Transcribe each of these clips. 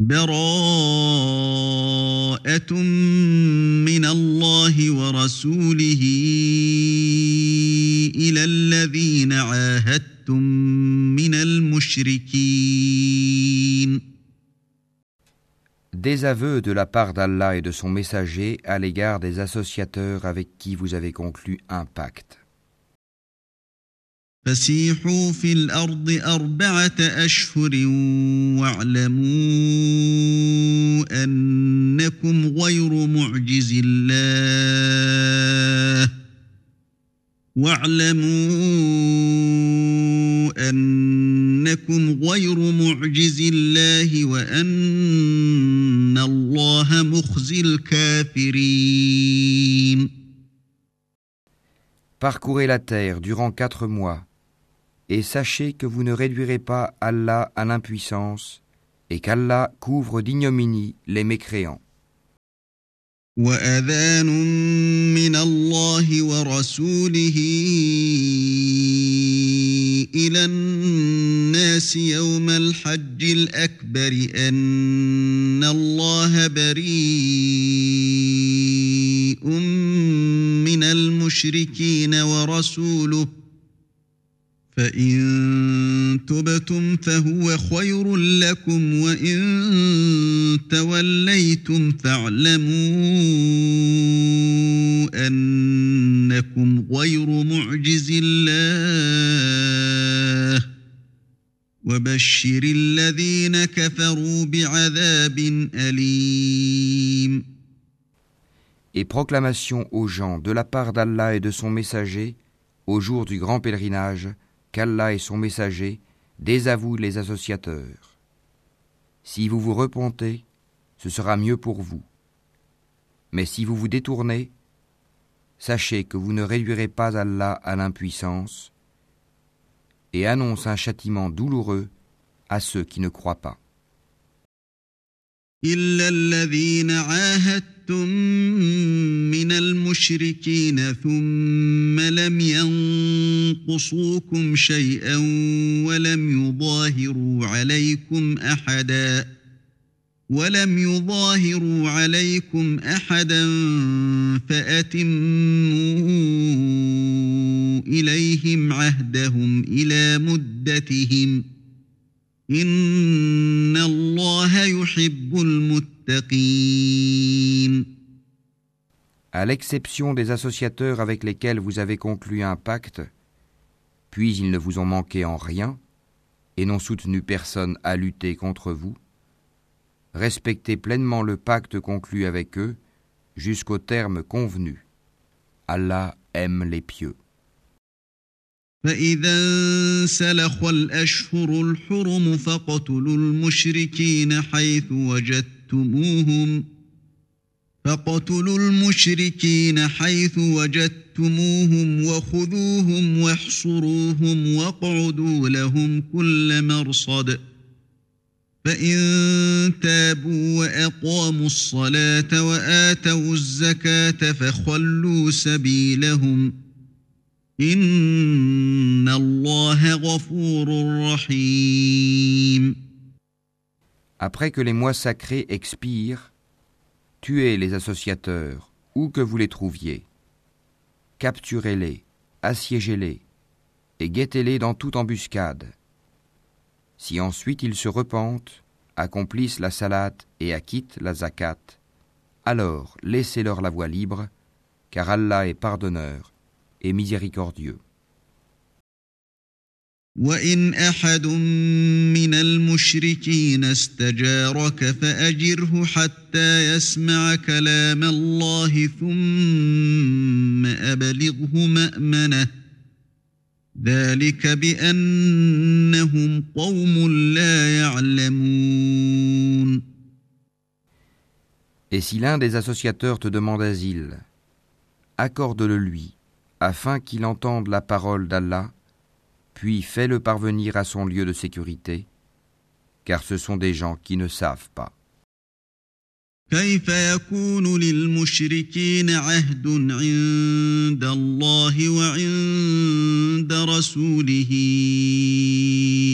براءة من الله ورسوله إلى الذين عاهدتم من المشركين Désaveu de la part d'Allah et de son messager à l'égard des associateurs avec qui vous avez conclu un pacte. فسيحوا في الأرض أربعة أشهر واعلموا أنكم غير معجز الله. واعلموا أنكم غير معجز الله وأن الله مخزي الكافرين. Parcourez la terre durant quatre mois. Et sachez que vous ne réduirez pas Allah à l'impuissance et qu'Allah couvre d'ignominie les mécréants. وأذان من الله ورسوله إلى الناس يوم الحج الأكبر أن الله بريء من المشركين ورسوله فإن تبتم فهو خير لكم وإن توليتم فاعلموا أنكم غير معجز الله وبشر الذين كفروا بعذاب أليم Et proclamation aux gens de la part d'Allah et de son messager au jour du grand pèlerinage qu'Allah et son messager désavouent les associateurs. Si vous vous repentez, ce sera mieux pour vous. Mais si vous vous détournez, sachez que vous ne réduirez pas Allah à l'impuissance et annonce un châtiment douloureux à ceux qui ne croient pas. عاهدتم من المشركين ثم لم ينقصوكم شيئا ولم يظاهروا عليكم أحدا ولم يظاهروا عليكم أحدا فأتموا إليهم عهدهم إلى مدتهم ۖ À l'exception des associateurs avec lesquels vous avez conclu un pacte, puis ils ne vous ont manqué en rien et n'ont soutenu personne à lutter contre vous, respectez pleinement le pacte conclu avec eux jusqu'au terme convenu. Allah aime les pieux. فإذا انسلخ الأشهر الحرم فاقتلوا المشركين حيث وجدتموهم فاقتلوا المشركين حيث وجدتموهم وخذوهم واحصروهم واقعدوا لهم كل مرصد. فإن تابوا وأقاموا الصلاة وآتوا الزكاة فخلوا سبيلهم ۖ. Après que les mois sacrés expirent, tuez les associateurs, où que vous les trouviez. Capturez-les, assiégez-les, et guettez-les dans toute embuscade. Si ensuite ils se repentent, accomplissent la salate et acquittent la zakat, alors laissez-leur la voie libre, car Allah est pardonneur, et miséricordieux. وإن أحد من المشركين استجارك فأجره حتى يسمع كلام الله ثم أبلغه مأمنه ذلك بأنهم قوم لا يعلمون Et si l'un des associateurs te demande asile, accorde-le lui afin qu'il entende la parole d'Allah, puis fais-le parvenir à son lieu de sécurité, car ce sont des gens qui ne savent pas. كيف يكون للمشركين عهد عند الله وعند رسوله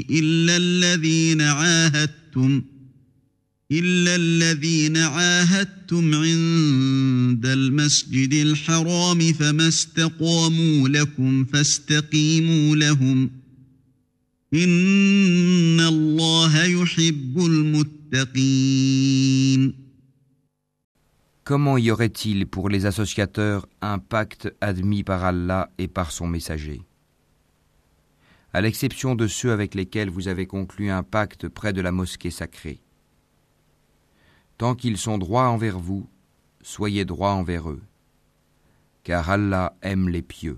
إلا الذين عاهدتم إلا الذين عاهدتم عند المسجد الحرام فما استقاموا لكم فاستقيموا لهم ۖ Comment y aurait-il pour les associateurs un pacte admis par Allah et par son messager? À l'exception de ceux avec lesquels vous avez conclu un pacte près de la mosquée sacrée. Tant qu'ils sont droits envers vous, soyez droits envers eux, car Allah aime les pieux.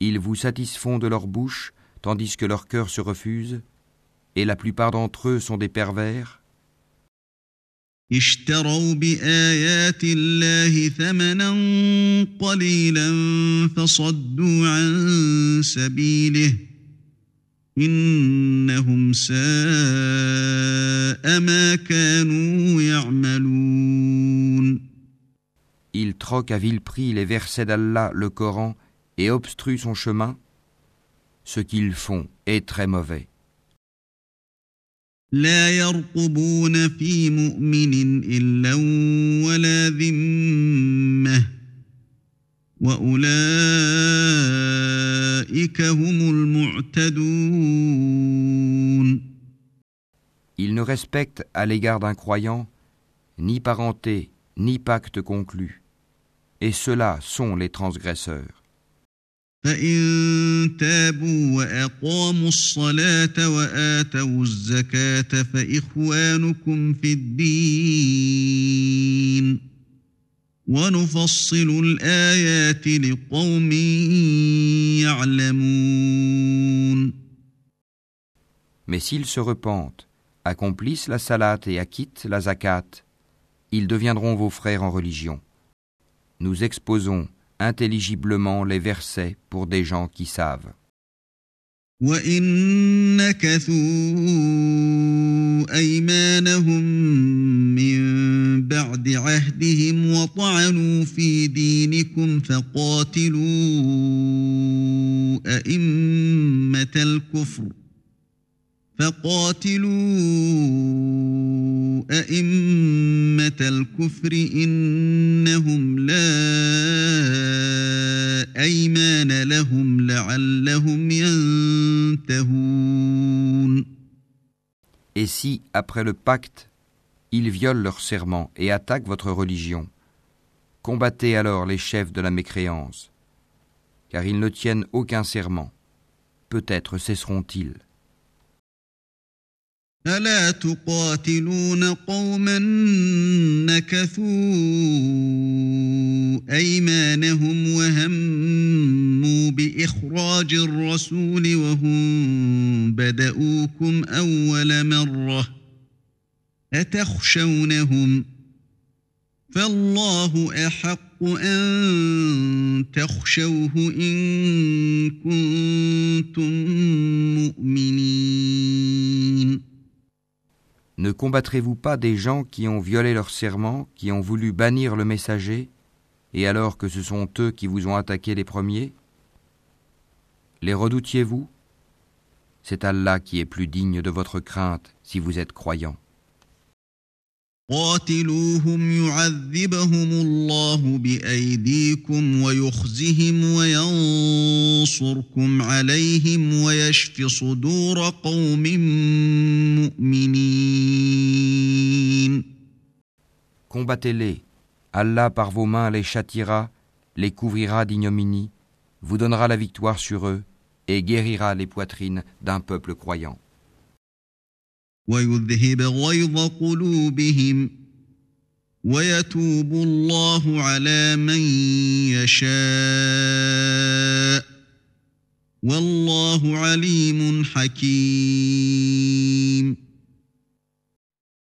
Ils vous satisfont de leur bouche, tandis que leur cœur se refuse, et la plupart d'entre eux sont des pervers. Ils troquent à vil prix les versets d'Allah, le Coran, et obstruent son chemin. Ce qu'ils font est très mauvais. لا يرقبون في مؤمن إلا ولا ذمة وأولئك هم المعتدون Ils ne respectent à l'égard d'un croyant ni parenté, ni pacte conclu, et ceux-là sont les transgresseurs. فإن تابوا وأقاموا الصلاة وآتوا الزكاة فإخوانكم في الدين ونفصل الآيات لقوم يعلمون Mais s'ils se repentent, accomplissent la salat et acquittent la zakat, ils deviendront vos frères en religion. Nous exposons intelligiblement les versets pour des gens qui savent. وإن نكثوا أيمانهم من بعد عهدهم وطعنوا في دينكم فقاتلوا أئمة الكفر فقاتلوا أئمة الكفر إنهم لا أيمان لهم لعلهم ينتهون Et si, après le pacte, ils violent leur serment et attaquent votre religion, combattez alors les chefs de la mécréance, car ils ne tiennent aucun serment. Peut-être cesseront-ils. ألا تقاتلون قوما نكثوا أيمانهم وهموا بإخراج الرسول وهم بدؤوكم أول مرة أتخشونهم فالله أحق أن تخشوه إن كنتم مؤمنين Ne combattrez-vous pas des gens qui ont violé leur serment, qui ont voulu bannir le messager, et alors que ce sont eux qui vous ont attaqué les premiers? Les redoutiez-vous? C'est Allah qui est plus digne de votre crainte si vous êtes Combattez-les. Allah par vos mains les châtira, les couvrira d'ignominie, vous donnera la victoire sur eux et guérira les poitrines d'un peuple croyant. ويذهب غيظ قلوبهم ويتوب الله على من يشاء والله عليم حكيم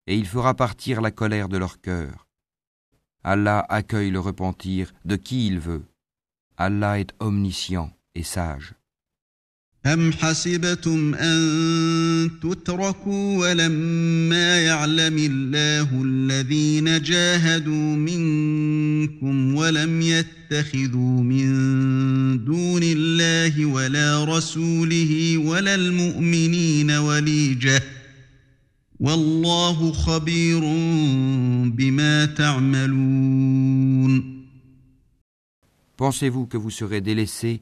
et il fera partir la colère de leur cœur. Allah accueille le repentir de qui il veut. Allah est omniscient et sage. أم حسبتم أن تتركوا ولما يعلم الله الذين جاهدوا منكم ولم يتخذوا من دون الله ولا رسوله ولا المؤمنين وليجة والله خبير بما تعملون. Pensez-vous que vous serez délaissés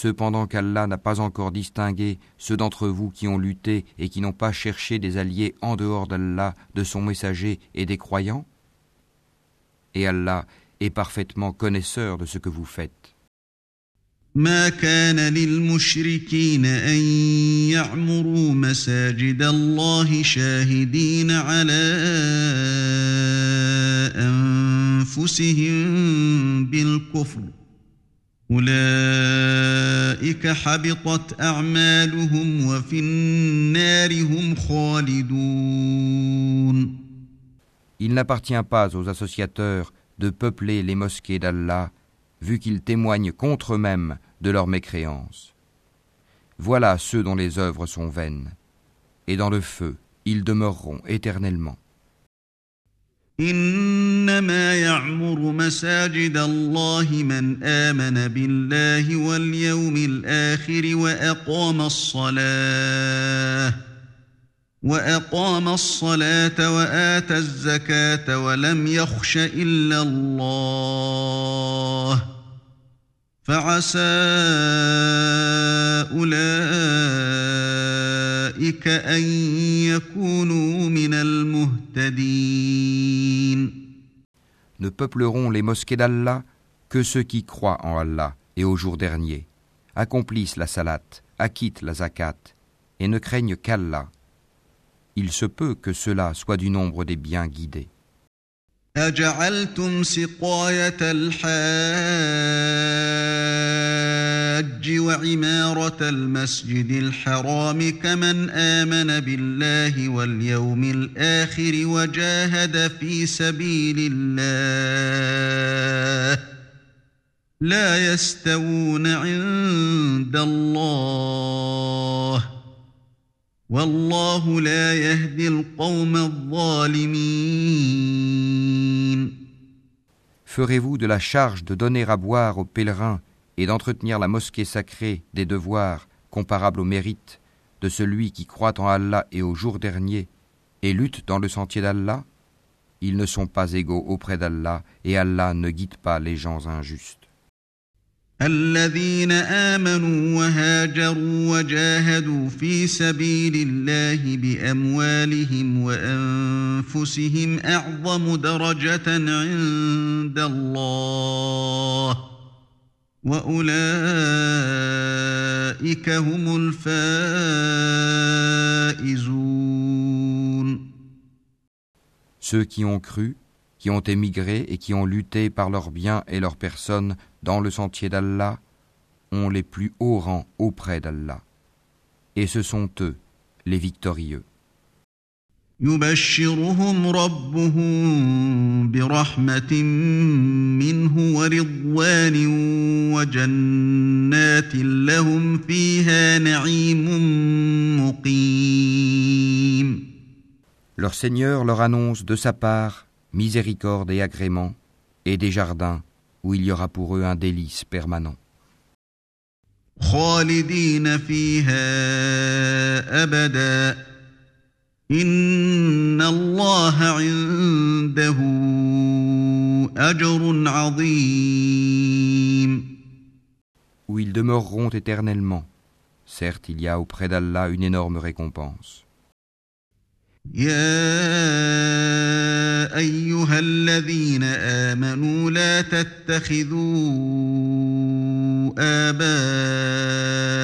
cependant qu'Allah n'a pas encore distingué ceux d'entre vous qui ont lutté et qui n'ont pas cherché des alliés en dehors d'Allah, de son messager et des croyants Et Allah est parfaitement connaisseur de ce que vous faites. Il n'appartient pas aux associateurs de peupler les mosquées d'Allah, vu qu'ils témoignent contre eux-mêmes de leur mécréance. Voilà ceux dont les œuvres sont vaines, et dans le feu ils demeureront éternellement. إنما يعمر مساجد الله من آمن بالله واليوم الآخر وأقام الصلاة وأقام الصلاة وآتى الزكاة ولم يخش إلا الله. فعسى أولئك أن يكونوا من المهتدين. Ne peupleront les mosquées d'Allah que ceux qui croient en Allah et au jour dernier, accomplissent la salat, acquittent la zakat et ne craignent qu'Allah. Il se peut que cela soit du nombre des bien guidés. الحج وعمارة المسجد الحرام كمن آمن بالله واليوم الآخر وجاهد في سبيل الله لا يستوون عند الله والله لا يهدي القوم الظالمين. Ferez-vous de la charge de donner à boire aux pèlerins et d'entretenir la mosquée sacrée des devoirs comparables au mérite de celui qui croit en Allah et au jour dernier et lutte dans le sentier d'Allah, ils ne sont pas égaux auprès d'Allah et Allah ne guide pas les gens injustes. Ceux qui ont cru, qui ont émigré et qui ont lutté par leurs biens et leurs personnes dans le sentier d'Allah ont les plus hauts rangs auprès d'Allah. Et ce sont eux, les victorieux. يبشرهم ربهم برحمة منه ورضوان وجنات لهم فيها نعيم مقيم Leur Seigneur leur annonce de sa part miséricorde et agrément et des jardins où il y aura pour eux un délice permanent. خالدين فيها أبداً Où ils demeureront éternellement. Certes, il y a auprès d'Allah une énorme récompense. لا تتخذوا آباءكم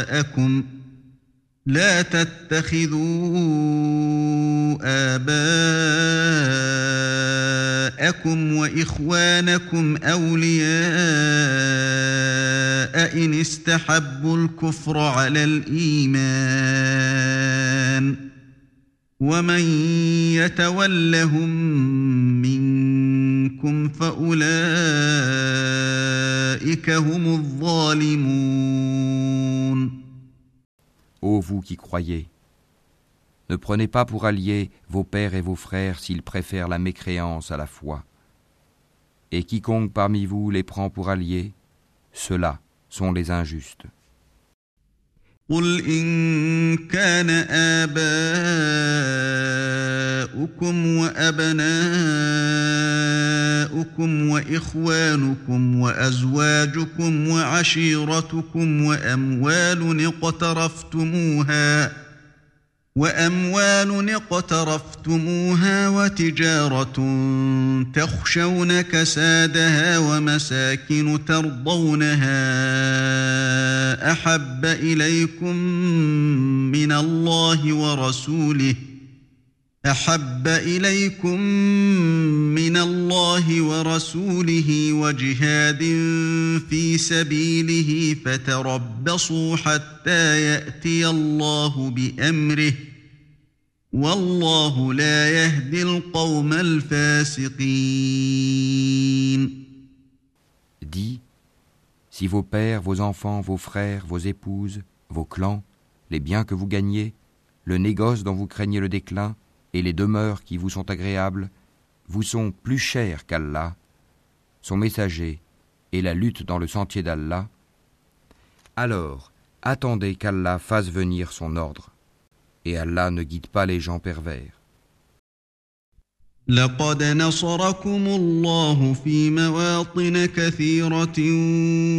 وإخوانكم أولياء إن استحبوا الكفر على الإيمان ومن يتولهم منكم فأولئك هم الظالمون Ô vous qui croyez, ne prenez pas pour alliés vos pères et vos frères s'ils préfèrent la mécréance à la foi. Et quiconque parmi vous les prend pour alliés, ceux-là sont les injustes. قل إن كان آباؤكم وأبناؤكم وإخوانكم وأزواجكم وعشيرتكم وأموال اقترفتموها ۖ وأموال اقترفتموها وتجارة تخشون كسادها ومساكن ترضونها أحب إليكم من الله ورسوله احب اليكم من الله ورسوله وجهاد في سبيله فتربصوا حتى ياتي الله بامره والله لا يهدي القوم الفاسقين Dis, si vos pères, vos enfants, vos frères, vos épouses, vos clans, les biens que vous gagnez, le négoce dont vous craignez le déclin, et les demeures qui vous sont agréables vous sont plus chers qu'Allah, son messager et la lutte dans le sentier d'Allah, alors attendez qu'Allah fasse venir son ordre, et Allah ne guide pas les gens pervers. لقد نصركم الله في مواطن كثيرة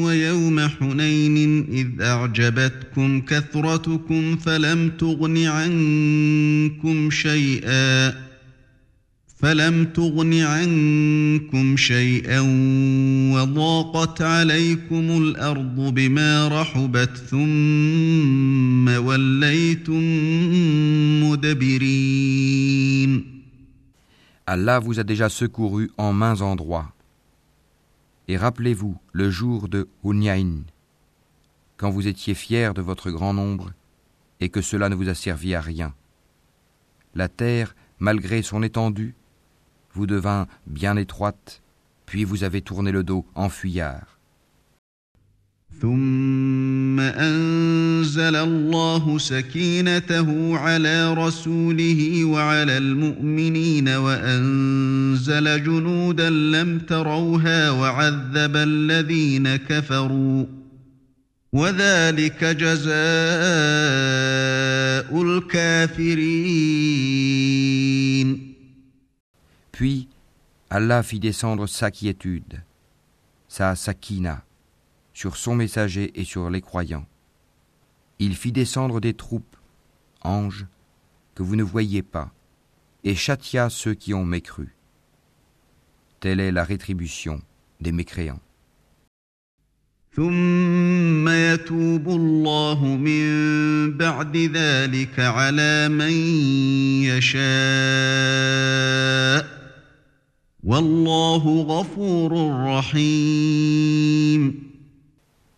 ويوم حنين إذ أعجبتكم كثرتكم فلم تغن عنكم شيئا فلم تغن عنكم شيئا وضاقت عليكم الأرض بما رحبت ثم وليتم مدبرين Allah vous a déjà secouru en mains endroits. Et rappelez-vous le jour de Hunyain, quand vous étiez fiers de votre grand nombre et que cela ne vous a servi à rien. La terre, malgré son étendue, vous devint bien étroite, puis vous avez tourné le dos en fuyard. ثم أنزل الله سكينته على رسوله وعلى المؤمنين وأنزل جنودا لم تروها وعذب الذين كفروا وذلك جزاء الكافرين. Puis Allah fit descendre sa quiétude, sa sakina, sur son messager et sur les croyants. Il fit descendre des troupes, anges, que vous ne voyiez pas, et châtia ceux qui ont mécru. Telle est la rétribution des mécréants.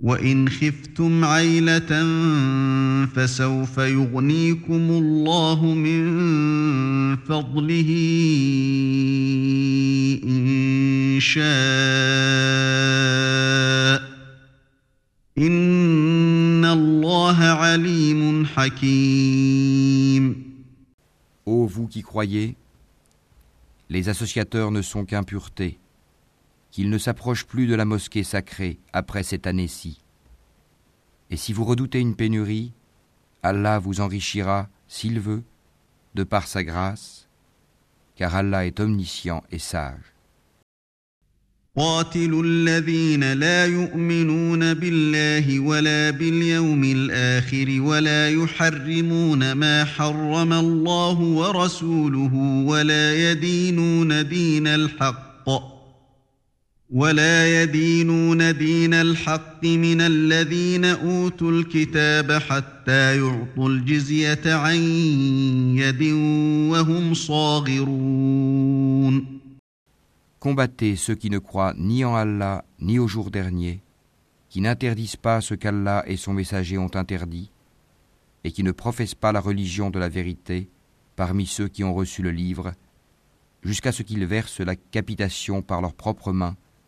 وإن خفتم عيلة فسوف يغنيكم الله من فضله إن شاء إن الله عليم حكيم Ô vous qui croyez, les associateurs ne sont qu'impuretés. qu'il ne s'approche plus de la mosquée sacrée après cette année-ci. Et si vous redoutez une pénurie, Allah vous enrichira, s'il veut, de par sa grâce, car Allah est omniscient et sage. قاتلوا الذين لا يؤمنون بالله ولا باليوم الآخر ولا يحرمون ما حرم الله ورسوله ولا يدينون دين الحق ولا يدينون دين الحق من الذين أوتوا الكتاب حتى يعطوا الجزية عن يد وهم صاغرون Combattez ceux qui ne croient ni en Allah ni au jour dernier, qui n'interdisent pas ce qu'Allah et son messager ont interdit, et qui ne professent pas la religion de la vérité parmi ceux qui ont reçu le livre, jusqu'à ce qu'ils versent la capitation par leurs propres mains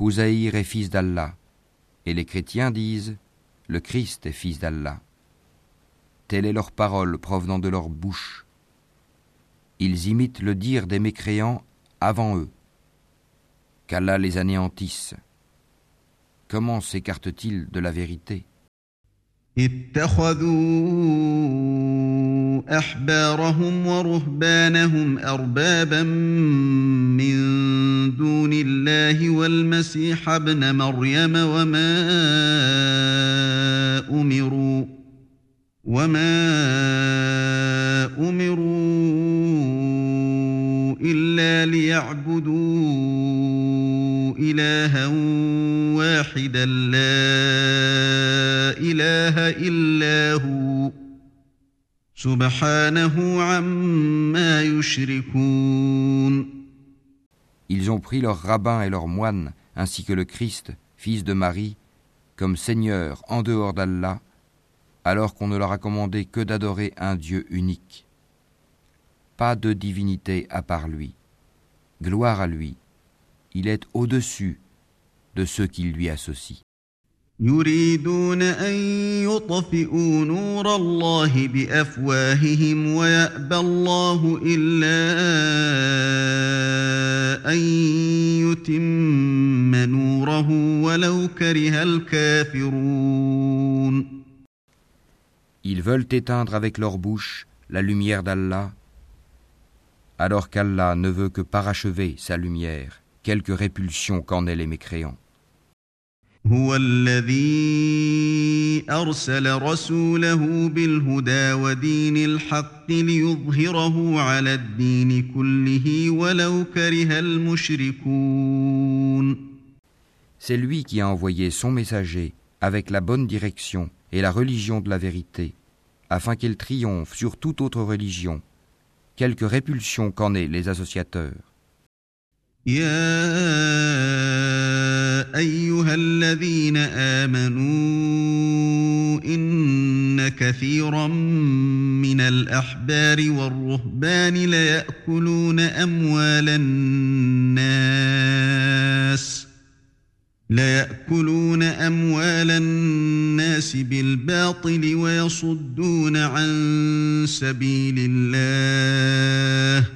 Houzaïr est fils d'Allah, et les chrétiens disent Le Christ est fils d'Allah. Telle est leur parole provenant de leur bouche. Ils imitent le dire des mécréants avant eux. Qu'Allah les anéantisse. Comment s'écartent-ils de la vérité? أحبارهم ورهبانهم أربابا من دون الله والمسيح ابن مريم وما أمروا وما أمروا إلا ليعبدوا إلها واحدا لا إله إلا هو Ils ont pris leurs rabbins et leurs moines, ainsi que le Christ, fils de Marie, comme Seigneur en dehors d'Allah, alors qu'on ne leur a commandé que d'adorer un Dieu unique. Pas de divinité à part lui. Gloire à lui. Il est au-dessus de ceux qui lui associent. يريدون أن يطفئوا نور الله بأفواههم ويأبى الله إلا أن يتم نوره ولو كره الكافرون Ils veulent éteindre avec leur bouche la lumière d'Allah, alors qu'Allah ne veut que parachever sa lumière, quelque répulsion qu'en aient les mécréants. هو الذي أرسل رسوله بالهدى ودين الحق ليظهره على الدين كله ولو كره المشركون C'est lui qui a envoyé son messager avec la bonne direction et la religion de la vérité, afin qu'elle triomphe sur toute autre religion, quelque répulsion qu'en aient les associateurs. يا أيها الذين آمنوا إن كثيرا من الأحبار والرهبان ليأكلون أموال الناس ليأكلون أموال الناس بالباطل ويصدون عن سبيل الله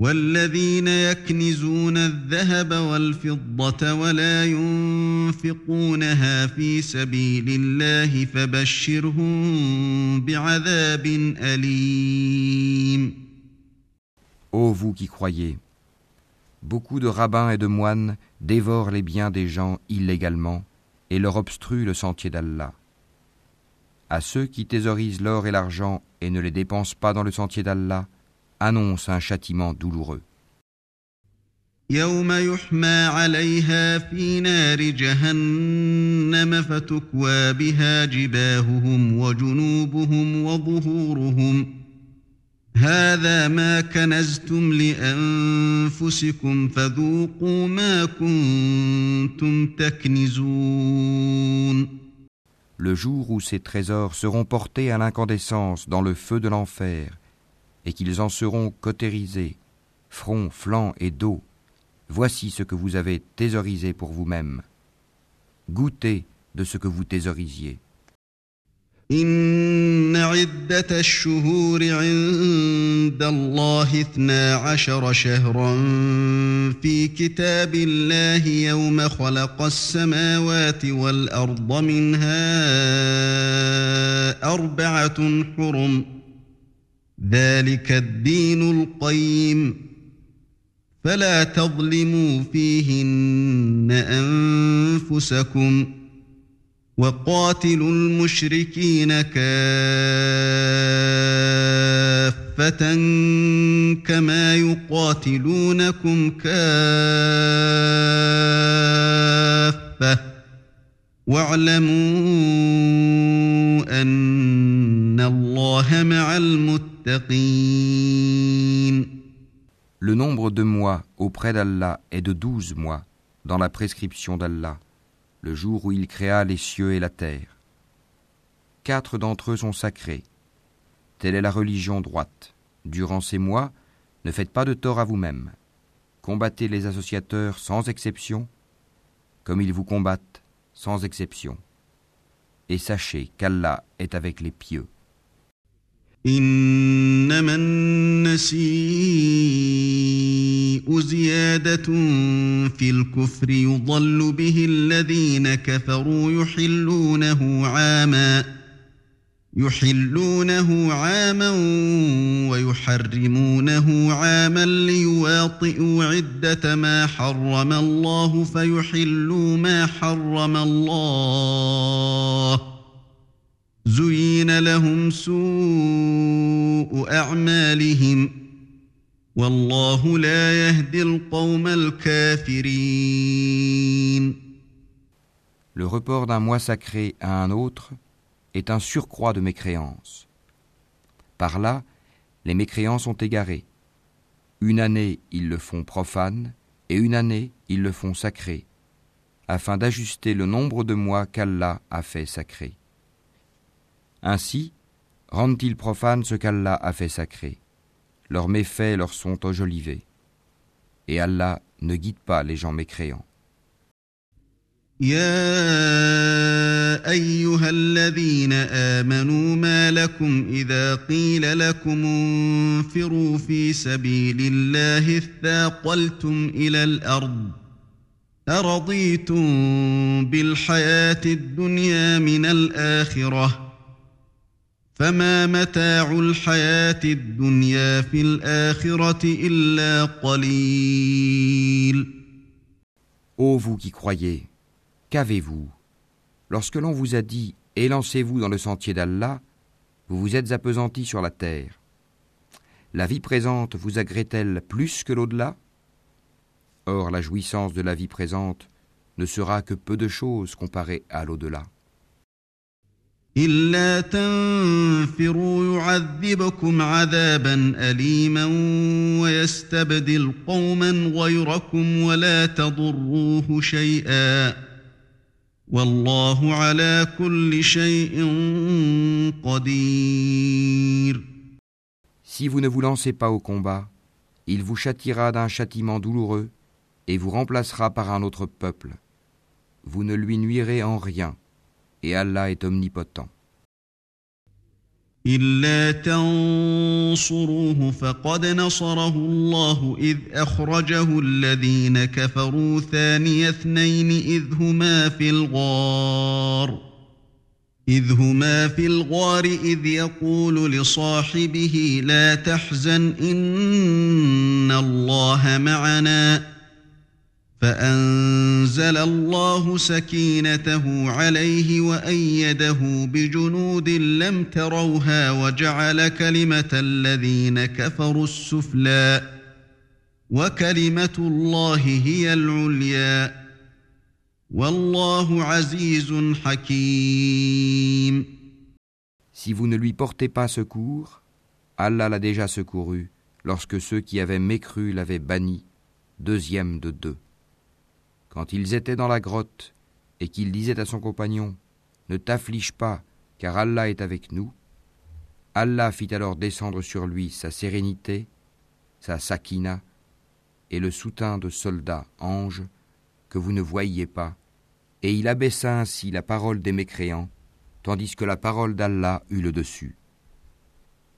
والذين يكنزون الذهب والفضة ولا ينفقونها في سبيل الله فبشرهم بعذاب أليم Ô vous qui croyez, beaucoup de rabbins et de moines dévorent les biens des gens illégalement et leur obstruent le sentier d'Allah. À ceux qui thésaurisent l'or et l'argent et ne les dépensent pas dans le sentier d'Allah, annonce un châtiment douloureux. يوم يحمى عليها في نار جهنم فتكوى بها جباههم وجنوبهم وظهورهم هذا ما كنزتم لأنفسكم فذوقوا ما كنتم تكنزون Le jour où ces trésors seront portés à l'incandescence dans le feu de l'enfer, et qu'ils en seront cautérisés, front, flanc et dos, Voici ce que vous avez thésaurisé pour vous-même. Goûtez de ce que vous thésaurisiez. إن عدة الشهور عند الله اثنا عشر شهرا في كتاب الله يوم خلق السماوات والأرض منها أربعة حرم ذلك الدين القيم. فلا تظلموا فيهن أنفسكم ۖ وقاتلوا المشركين كافة كما يقاتلونكم كافة. واعلموا أن الله مع المتقين. Le nombre de mois auprès d'Allah est de douze mois dans la prescription d'Allah. le jour où il créa les cieux et la terre. Quatre d'entre eux sont sacrés. Telle est la religion droite. Durant ces mois, ne faites pas de tort à vous-même. Combattez les associateurs sans exception, comme ils vous combattent sans exception. Et sachez qu'Allah est avec les pieux. إنما النسيء زيادة في الكفر يضل به الذين كفروا يحلونه عاما يحلونه عاما ويحرمونه عاما ليواطئوا عدة ما حرم الله فيحلوا ما حرم الله. زين لهم سوء أعمالهم والله لا يهدي القوم الكافرين Le report d'un mois sacré à un autre est un surcroît de mécréance. Par là, les mécréants sont égarés. Une année, ils le font profane, et une année, ils le font sacré, afin d'ajuster le nombre de mois qu'Allah a fait sacré. Ainsi, rendent-ils profanes ce qu'Allah a fait sacré. Leurs méfaits leur sont enjolivés. Et Allah ne guide pas les gens mécréants. يا أيها الذين آمنوا ما لكم إذا قيل لكم انفروا في سبيل الله اثاقلتم إلى الأرض أرضيتم بالحياة الدنيا من الآخرة فما متاع الحياة الدنيا في الآخرة إلا قليل Ô vous qui croyez, qu'avez-vous Lorsque l'on vous a dit Élancez-vous dans le sentier d'Allah, vous vous êtes appesantis sur la terre. La vie présente vous agrée-t-elle plus que l'au-delà Or la jouissance de la vie présente ne sera que peu de choses comparée à l'au-delà. إلا تنفروا يعذبكم عذابا أليما ويستبدل قوما غيركم ولا تضروه شيئا والله على كل شيء قدير Si vous ne vous lancez pas au combat, il vous châtiera d'un châtiment douloureux et vous remplacera par un autre peuple. Vous ne lui nuirez en rien et Allah est omnipotent. إلا تنصروه فقد نصره الله إذ أخرجه الذين كفروا ثاني اثنين إذ هما في الغار إذ هما في الغار إذ يقول لصاحبه لا تحزن إن الله معنا فأنزل الله سكينته عليه وأيده بجنود لم تروها وجعل كلمة الذين كفروا السفلى وكلمة الله هي العليا والله عزيز حكيم Si vous ne lui portez pas secours, Allah l'a déjà secouru lorsque ceux qui avaient mécru l'avaient banni, deuxième de deux. Quand ils étaient dans la grotte et qu'il disait à son compagnon Ne t'afflige pas, car Allah est avec nous, Allah fit alors descendre sur lui sa sérénité, sa sakina, et le soutien de soldats, anges, que vous ne voyiez pas, et il abaissa ainsi la parole des mécréants, tandis que la parole d'Allah eut le dessus.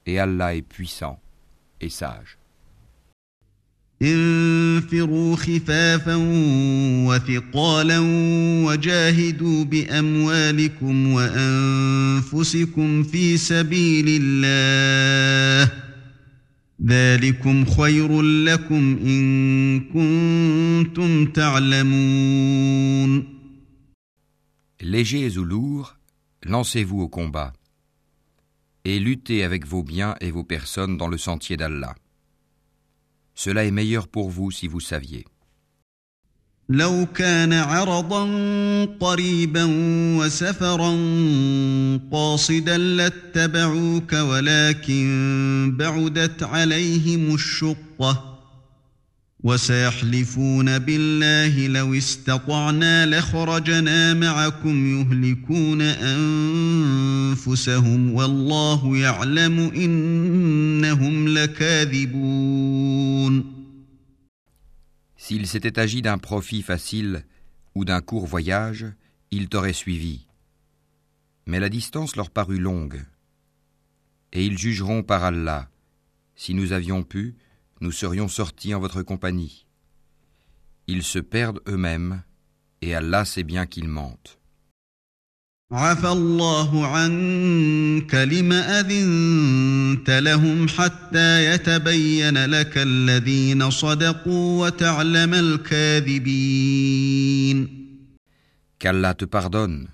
Et Allah est puissant et sage. انفروا خفافا وثقالا وجاهدوا باموالكم وانفسكم في سبيل الله ذلكم خير لكم ان كنتم تعلمون Légers ou lourds, lancez-vous au combat et luttez avec vos biens et vos personnes dans le sentier d'Allah. Cela est meilleur pour vous si vous saviez. لو كان عرضا قريبا وسفرا قاصدا لاتبعوك ولكن بعدت عليهم الشقة وسيحلفون بالله لو استطعنا لخرجنا معكم يهلكون أنفسهم والله يعلم لكاذبون S'il s'était agi d'un profit facile ou d'un court voyage, ils t'auraient suivi. Mais la distance leur parut longue. Et ils jugeront par Allah. Si nous avions pu, nous serions sortis en votre compagnie. Ils se perdent eux-mêmes, et Allah sait bien qu'ils mentent. عفى الله عنك لم أذنت لهم حتى يتبين لك الذين صدقوا وتعلم الكاذبين Qu'Allah te pardonne.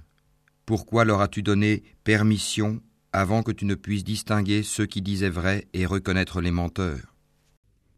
Pourquoi leur as-tu donné permission avant que tu ne puisses distinguer ceux qui disaient vrai et reconnaître les menteurs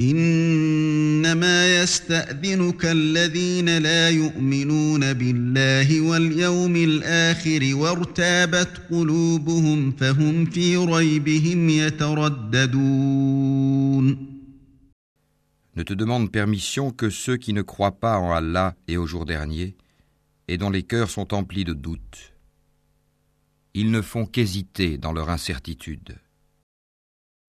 انما يستاذنك الذين لا يؤمنون بالله واليوم الاخر وارتابت قلوبهم فهم في ريبهم يترددون Ne te demande permission que ceux qui ne croient pas en Allah et au jour dernier, et dont les cœurs sont emplis de doutes. Ils ne font qu'hésiter dans leur incertitude.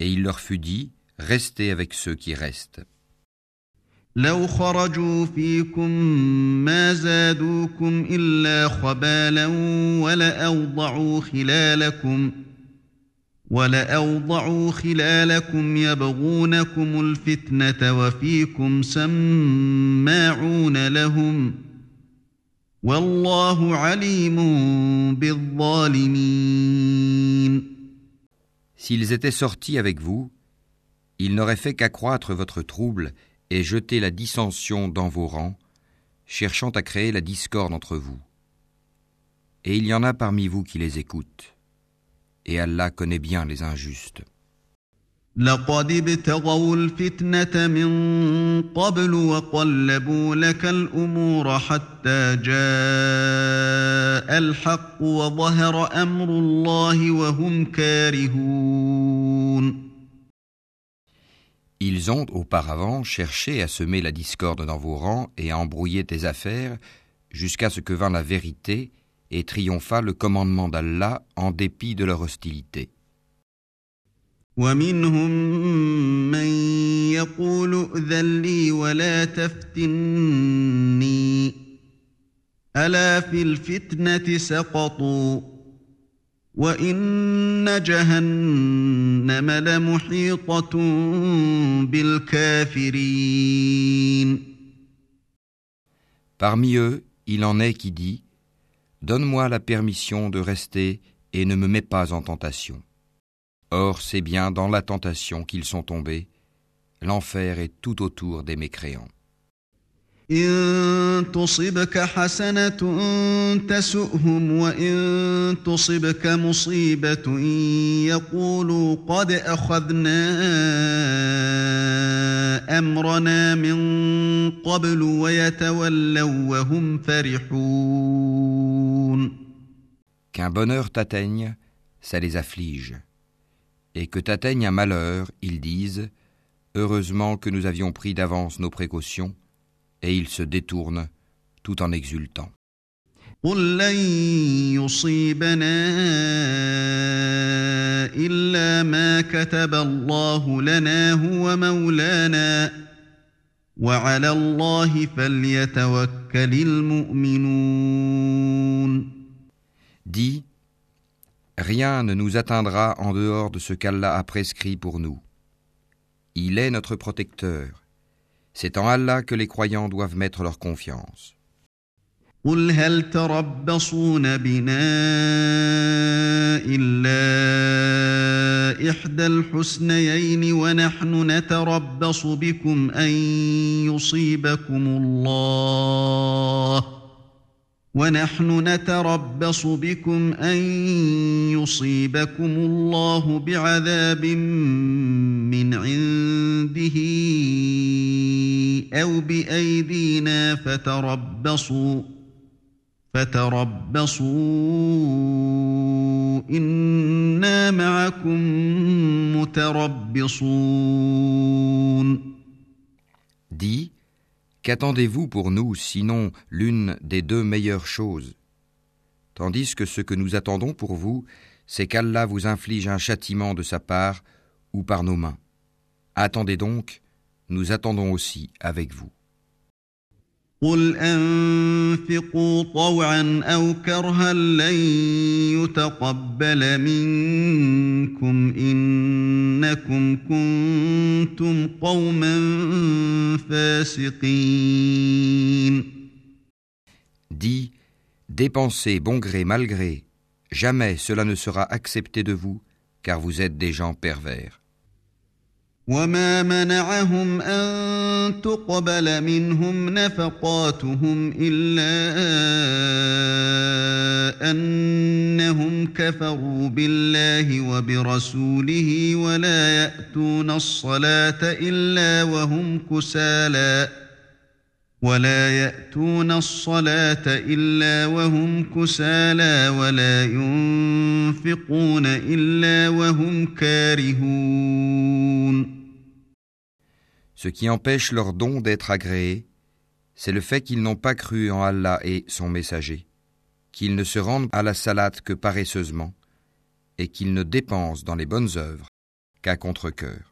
et il leur fut dit, restez avec ceux qui restent. لو خرجوا فيكم ما زادوكم إلا خبالا ولأوضعوا خلالكم ولأوضعوا خلالكم يبغونكم الفتنة وفيكم سماعون لهم والله عليم بالظالمين S'ils étaient sortis avec vous, ils n'auraient fait qu'accroître votre trouble et jeter la dissension dans vos rangs, cherchant à créer la discorde entre vous. Et il y en a parmi vous qui les écoutent. Et Allah connaît bien les injustes. لقد ابتغوا الفتنة من قبل وقلبوا لك الأمور حتى جاء الحق وظهر أمر الله وهم كارهون Ils ont auparavant cherché à semer la discorde dans vos rangs et à embrouiller tes affaires jusqu'à ce que vint la vérité et triompha le commandement d'Allah en dépit de leur hostilité. ومنهم من يقول ائذن لي ولا تفتني ألا في الفتنة سقطوا وإن جهنم لمحيطة بالكافرين Parmi eux, il en est qui dit Donne-moi la permission de rester et ne me mets pas en tentation. Or, c'est bien dans la tentation qu'ils sont tombés. L'enfer est tout autour des mécréants. إن تصبك حسنة تسؤهم وإن تصبك مصيبة يقولوا قد أخذنا أمرنا من قبل ويتولوا وهم فرحون Qu'un bonheur t'atteigne, ça les afflige. Et que t'atteigne un malheur, ils disent Heureusement que nous avions pris d'avance nos précautions et il se détourne tout en exultant. قل لن يصيبنا إلا ما كتب الله لنا هو مولانا وعلى الله فليتوكل المؤمنون Dis, rien ne nous atteindra en dehors de ce qu'Allah a prescrit pour nous. Il est notre protecteur. C'est en Allah que les croyants doivent mettre leur confiance. قل هل تربصون بنا إلا إحدى الحسنيين ونحن نتربص بكم أن يصيبكم الله ونحن نتربص بكم أن يصيبكم الله بعذاب من عنده أو بأيدينا فتربصوا فتربصوا. إنا معكم متربصون. Dis, qu'attendez-vous pour nous sinon l'une des deux meilleures choses Tandis que ce que nous attendons pour vous, c'est qu'Allah vous inflige un châtiment de sa part ou par nos mains. Attendez donc, nous attendons aussi avec vous. قل أنفقوا طوعا أو كرها لن يتقبل منكم إنكم كنتم قوما فاسقين Dis, dépensez bon gré mal gré, jamais cela ne sera accepté de vous, car vous êtes des gens pervers. وما منعهم أن تقبل منهم نفقاتهم إلا أنهم كفروا بالله وبرسوله ولا يأتون الصلاة إلا وهم كسالى ولا يأتون الصلاة إلا وهم كسالى ولا ينفقون إلا وهم كارهون Ce qui empêche leur don d'être agréé, c'est le fait qu'ils n'ont pas cru en Allah et son messager, qu'ils ne se rendent à la salate que paresseusement, et qu'ils ne dépensent dans les bonnes œuvres qu'à contre-cœur.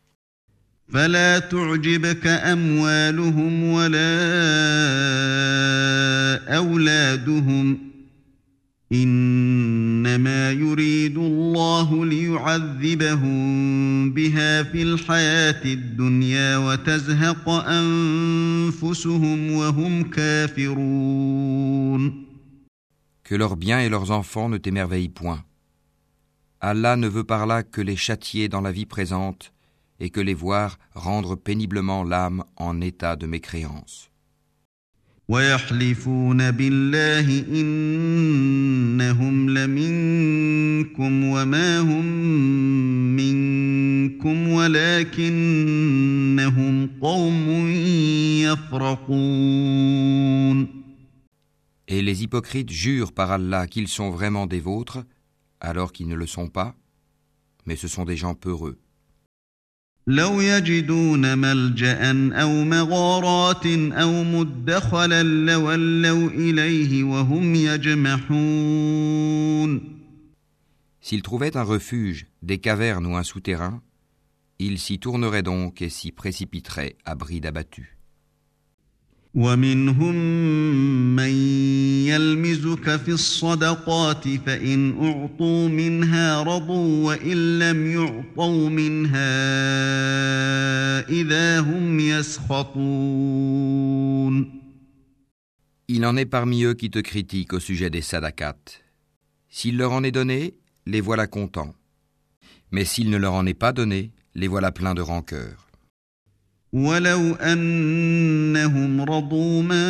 فلا تعجبك أموالهم ولا أولادهم إنما يريد الله ليعذبهم بها في الحياة الدنيا وتزهق أنفسهم وهم كافرون Que leurs biens et leurs enfants ne t'émerveillent point. Allah ne veut par là que les châtier dans la vie présente et que les voir rendre péniblement l'âme en état de mécréance. ويحلفون بالله إنهم لمنكم وما هم منكم ولكنهم قوم يفرقون Et les hypocrites jurent par Allah qu'ils sont vraiment des vôtres, alors qu'ils ne le sont pas, mais ce sont des gens peureux. لو يجدون ملجأ أو مغارات أو مدخلا لولوا إليه وهم يجمحون S'ils trouvaient un refuge, des cavernes ou un souterrain, ils s'y tourneraient donc et s'y précipiteraient à bride abattue. ومنهم من يلمزك في الصدقات فإن أعطوا منها رضوا وإن لم يعطوا منها إذا هم يسخطون Il en est parmi eux qui te critiquent au sujet des sadakats. S'il leur en est donné, les voilà contents. Mais s'il ne leur en est pas donné, les voilà pleins de rancœur. ولو أنهم رضوا ما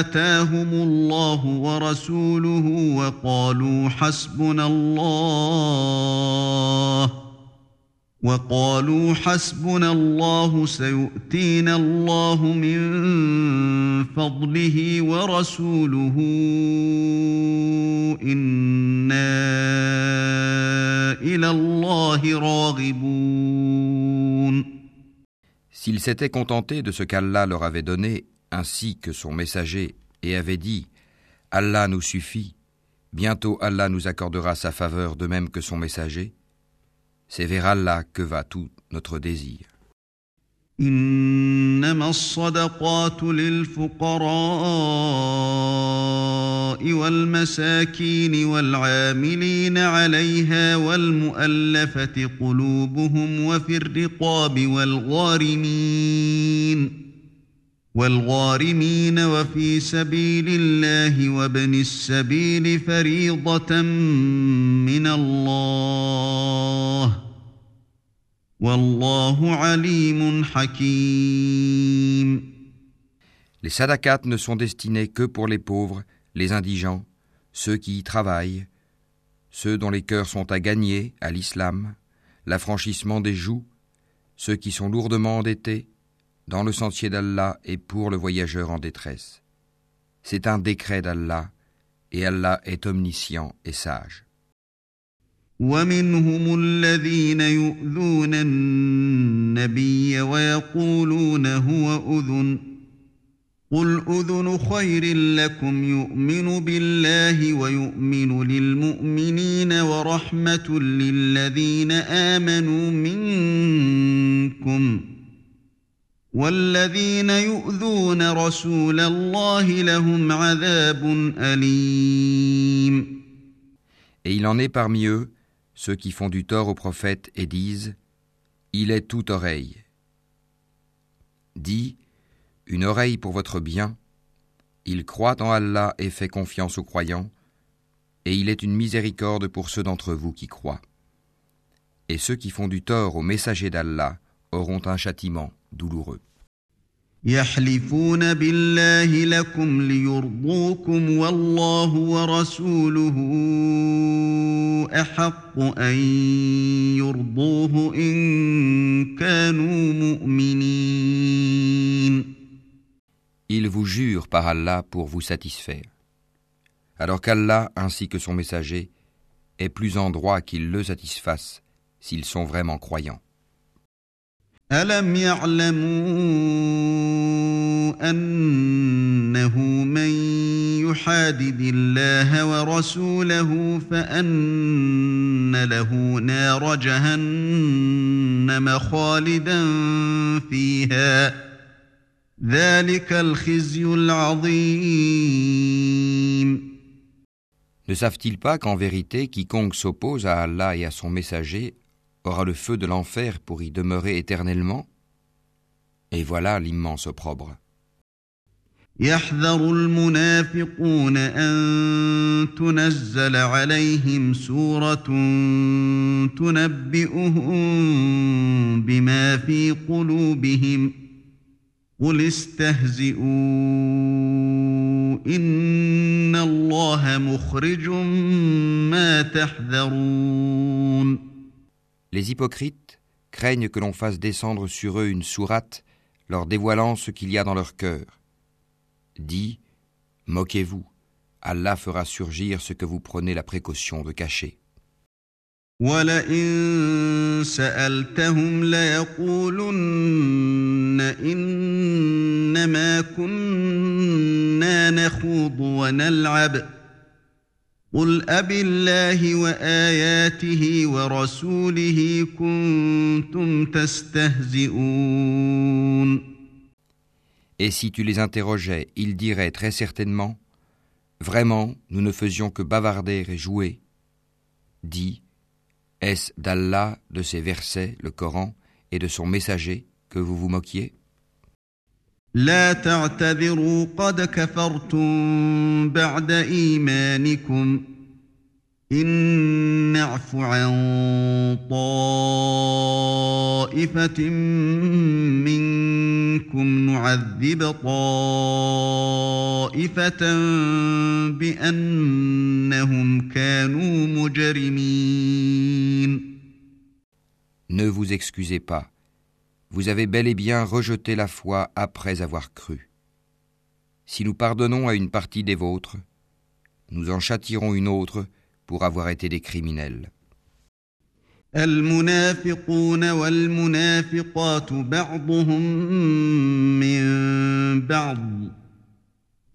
آتاهم الله ورسوله وقالوا حسبنا الله وقالوا حسبنا الله سيؤتينا الله من فضله ورسوله إنا إلى الله راغبون S'ils s'étaient contentés de ce qu'Allah leur avait donné, ainsi que son messager, et avaient dit Allah nous suffit, bientôt Allah nous accordera sa faveur de même que son messager, C'est vers Allah que va tout notre désir. إنما الصدقات للفقراء والمساكين والعاملين عليها والمؤلفة قلوبهم وفي الرقاب والغارمين والغارمين وفي سبيل الله وابن السبيل فريضة من الله والله عليم حكيم Les sadakats ne sont destinés que pour les pauvres, les indigents, ceux qui y travaillent, ceux dont les cœurs sont à gagner à l'islam, l'affranchissement des joues, ceux qui sont lourdement endettés, dans le sentier d'Allah et pour le voyageur en détresse. C'est un décret d'Allah, et Allah est omniscient et sage. ومنهم الذين يؤذون النبي ويقولون هو أذن قل أذن خير لكم يؤمن بالله ويؤمن للمؤمنين ورحمة للذين آمنوا منكم والذين يؤذون رسول الله لهم عذاب أليم Et il en est parmi eux ceux qui font du tort au prophète et disent Il est toute oreille. Dis Une oreille pour votre bien. Il croit en Allah et fait confiance aux croyants, et il est une miséricorde pour ceux d'entre vous qui croient. Et ceux qui font du tort au messager d'Allah auront un châtiment douloureux. يحلفون بالله لكم ليرضوكم والله ورسوله احق ان يرضوه ان كانوا مؤمنين Ils vous jurent par Allah pour vous satisfaire. Alors qu'Allah ainsi que son messager est plus en droit qu'ils le satisfassent s'ils sont vraiment croyants. ألم يعلموا أنه من يحادد الله ورسوله فأن له نار جهنم خالدا فيها ذلك الخزي العظيم. Ne savent-ils pas qu'en vérité quiconque s'oppose à Allah et à son messager aura le feu de l'enfer pour y demeurer éternellement. Et voilà l'immense opprobre. يحذر المنافقون أن تنزل عليهم سورة تنبئهم بما في قلوبهم. قل استهزئوا إن الله مخرج ما تحذرون. Les hypocrites craignent que l'on fasse descendre sur eux une sourate leur dévoilant ce qu'il y a dans leur cœur. Dis, moquez-vous, Allah fera surgir ce que vous prenez la précaution de cacher. ولئن سألتهم ليقولن إنما كنا نخوض ونلعب قل أب الله وآياته ورسوله كنتم تستهزئون Et si tu les interrogeais, ils diraient très certainement Vraiment, nous ne faisions que bavarder et jouer. Dis Est-ce d'Allah, de ses versets, le Coran, et de son messager que vous vous moquiez لا تعتذروا قد كفرتم بعد إيمانكم إن نعف عن طائفة منكم نعذب طائفة بأنهم كانوا مجرمين Ne vous excusez pas. Vous avez bel et bien rejeté la foi après avoir cru. Si nous pardonnons à une partie des vôtres, nous en châtirons une autre pour avoir été des criminels. المنافقون والمنافقات بعضهم من بعض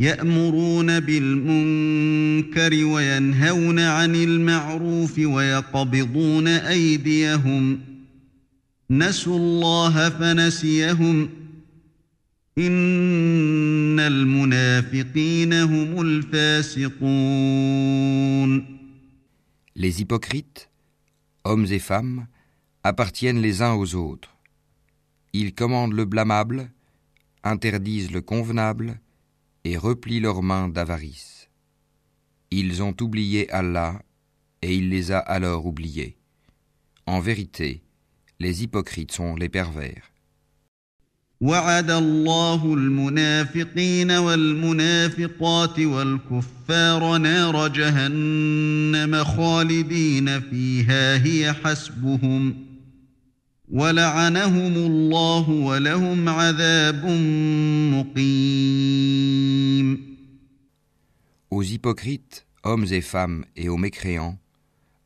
يأمرون بالمنكر وينهون عن المعروف ويقبضون أيديهم نسوا الله فنسيهم إن المنافقين هم الفاسقون Les hypocrites, hommes et femmes, appartiennent les uns aux autres. Ils commandent le blâmable, interdisent le convenable et replient leurs mains d'avarice. Ils ont oublié Allah et il les a alors oubliés. En vérité, les hypocrites sont les pervers. وعد الله المنافقين والمنافقات والكفار نار جهنم خالدين فيها هي حسبهم ولعنهم الله ولهم عذاب مقيم Aux hypocrites, hommes et femmes, et aux mécréants,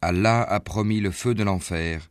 Allah a promis le feu de l'enfer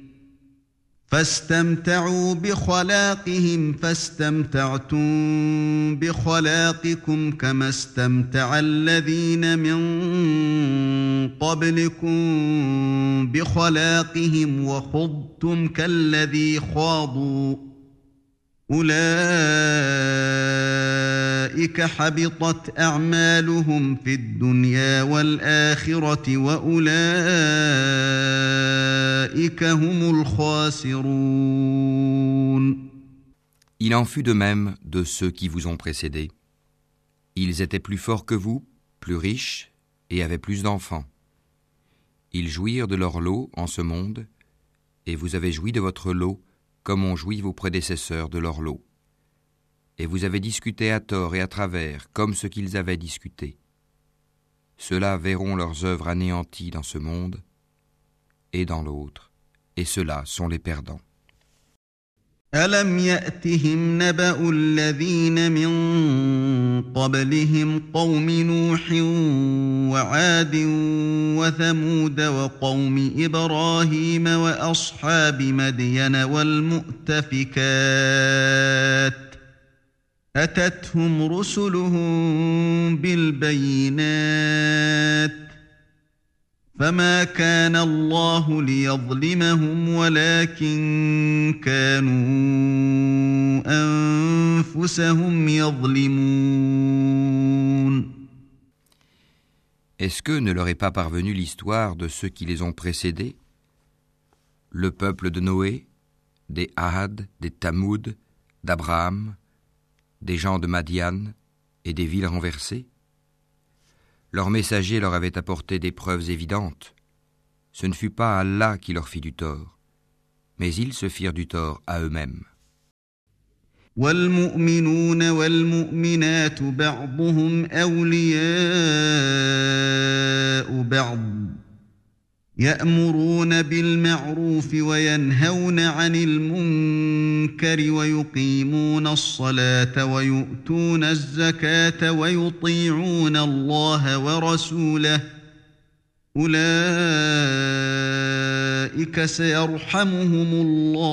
فاستمتعوا بخلاقهم فاستمتعتم بخلاقكم كما استمتع الذين من قبلكم بخلاقهم وخضتم كالذي خاضوا. أولئك حبطت أعمالهم في الدنيا والآخرة وأولئك Il en fut de même de ceux qui vous ont précédés. Ils étaient plus forts que vous, plus riches, et avaient plus d'enfants. Ils jouirent de leur lot en ce monde, et vous avez joui de votre lot comme ont joui vos prédécesseurs de leur lot. Et vous avez discuté à tort et à travers comme ce qu'ils avaient discuté. Ceux-là verront leurs œuvres anéanties dans ce monde, et dans l'autre, et ceux-là sont les perdants. ألم يأتهم نبأ الذين من قبلهم قوم نوح وعاد وثمود وقوم إبراهيم وأصحاب مدين والمؤتفكات أتتهم رسلهم بالبينات فما كان الله ليظلمهم ولكن كانوا أنفسهم يظلمون Est-ce que ne leur est pas parvenue l'histoire de ceux qui les ont précédés Le peuple de Noé, des Ahad, des Tamoud, d'Abraham, des gens de Madian et des villes renversées Leur messager leur avait apporté des preuves évidentes. Ce ne fut pas Allah qui leur fit du tort, mais ils se firent du tort à eux-mêmes. والمؤمنون والمؤمنات بعضهم أولياء بعض يأمرون بالمعروف وينهون عن المنكر ويقيمون الصلاة ويؤتون الزكاة ويطيعون الله ورسوله. أولئك سيرحمهم الله.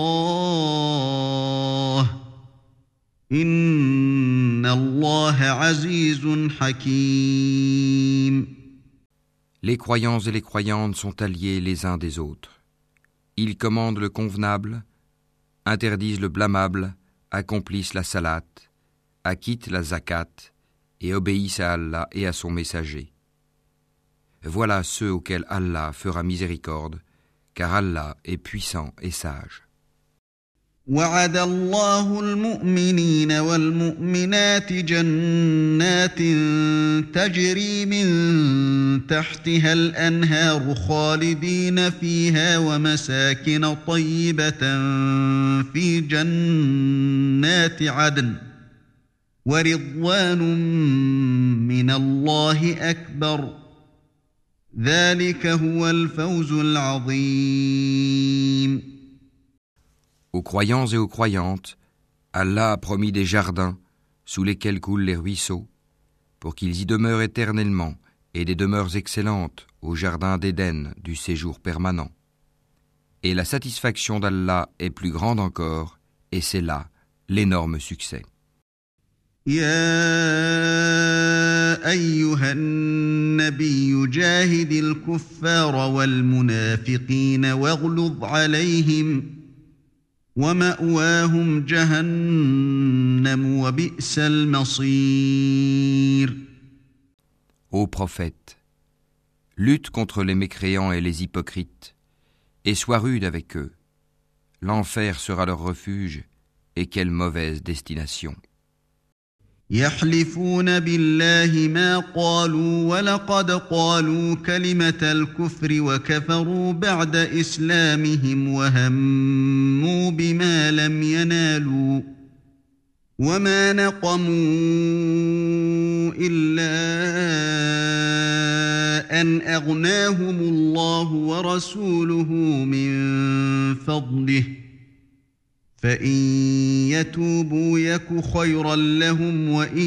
إن الله عزيز حكيم. Les croyants et les croyantes sont alliés les uns des autres. Ils commandent le convenable, interdisent le blâmable, accomplissent la salat, acquittent la zakat et obéissent à Allah et à son messager. Voilà ceux auxquels Allah fera miséricorde, car Allah est puissant et sage. وعد الله المؤمنين والمؤمنات جنات تجري من تحتها الأنهار خالدين فيها ومساكن طيبة في جنات عدن ورضوان من الله أكبر ذلك هو الفوز العظيم Aux croyants et aux croyantes, Allah a promis des jardins sous lesquels coulent les ruisseaux, pour qu'ils y demeurent éternellement, et des demeures excellentes au jardin d'Éden du séjour permanent. Et la satisfaction d'Allah est plus grande encore, et c'est là l'énorme succès. Ô prophète, lutte contre les mécréants et les hypocrites, et sois rude avec eux. L'enfer sera leur refuge, et quelle mauvaise destination. يحلفون بالله ما قالوا ولقد قالوا كلمة الكفر وكفروا بعد إسلامهم وهموا بما لم ينالوا وما نقموا إلا أن أغناهم الله ورسوله من فضله ۖ فإن يتوبوا يك خيرا لهم وإن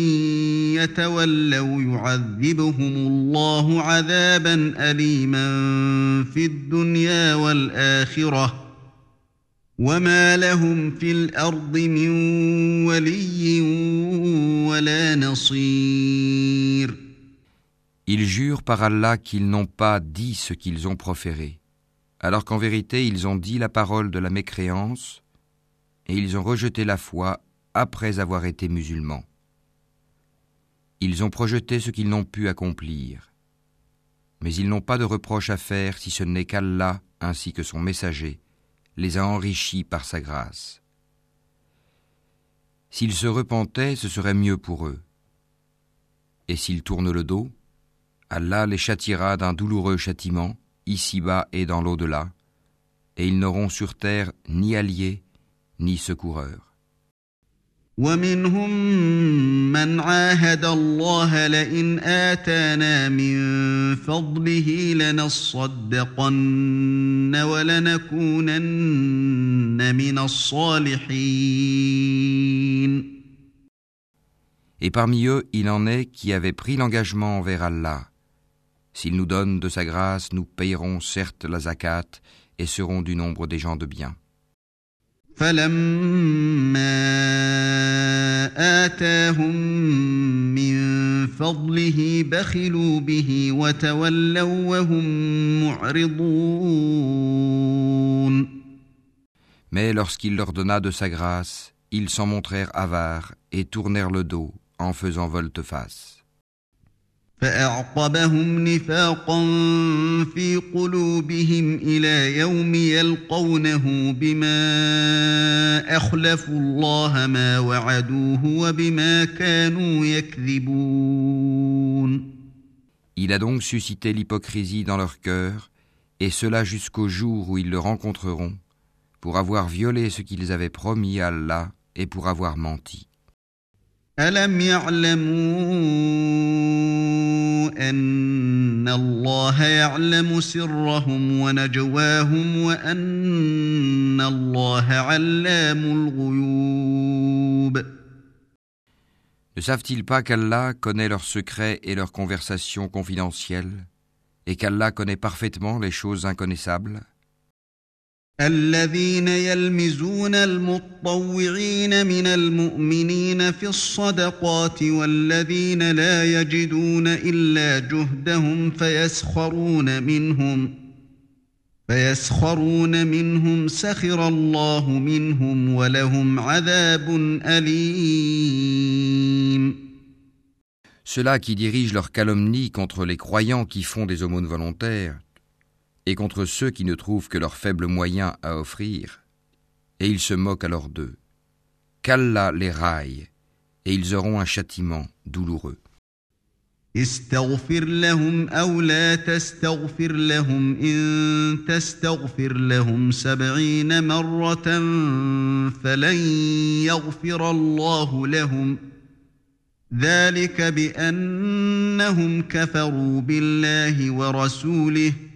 يتولوا يعذبهم الله عذابا أليما في الدنيا والآخرة وما لهم في الأرض من ولي ولا نصير Ils jurent par Allah qu'ils n'ont pas dit ce qu'ils ont proféré, alors qu'en vérité ils ont dit la parole de la mécréance et ils ont rejeté la foi après avoir été musulmans. Ils ont projeté ce qu'ils n'ont pu accomplir. Mais ils n'ont pas de reproche à faire si ce n'est qu'Allah, ainsi que son messager, les a enrichis par sa grâce. S'ils se repentaient, ce serait mieux pour eux. Et s'ils tournent le dos, Allah les châtiera d'un douloureux châtiment, ici-bas et dans l'au-delà, et ils n'auront sur terre ni alliés, ni secoureur. Et parmi eux, il en est qui avaient pris l'engagement envers Allah. S'il nous donne de sa grâce, nous payerons certes la zakat et serons du nombre des gens de bien. Mais lorsqu'il leur donna de sa grâce, ils s'en montrèrent avares et tournèrent le dos en faisant volte-face. فأعقبهم نفاقا في قلوبهم إلى يوم يلقونه بما أخلفوا الله ما وعدوه وبما كانوا يكذبون Il a donc suscité l'hypocrisie dans leur cœur, et cela jusqu'au jour où ils le rencontreront, pour avoir violé ce qu'ils avaient promis à Allah et pour avoir menti. ألم يعلموا أن Ne savent-ils pas qu'Allah connaît leurs secrets et leurs conversations confidentielles, et qu'Allah connaît parfaitement les choses inconnaissables الذين يلمزون المطوعين من المؤمنين في الصدقات والذين لا يجدون إلا جهدهم فيسخرون منهم فيسخرون منهم سخر الله منهم ولهم عذاب أليم. Ceux-là qui dirigent leur calomnie contre les croyants qui font des aumônes volontaires et contre ceux qui ne trouvent que leurs faibles moyens à offrir, et ils se moquent alors d'eux. Qu'Allah les raille, et ils auront un châtiment douloureux. استغفر لهم أو لا تستغفر لهم إن تستغفر لهم سبعين مرة فلن يغفر الله لهم ذلك بأنهم كفروا بالله ورسوله ۖ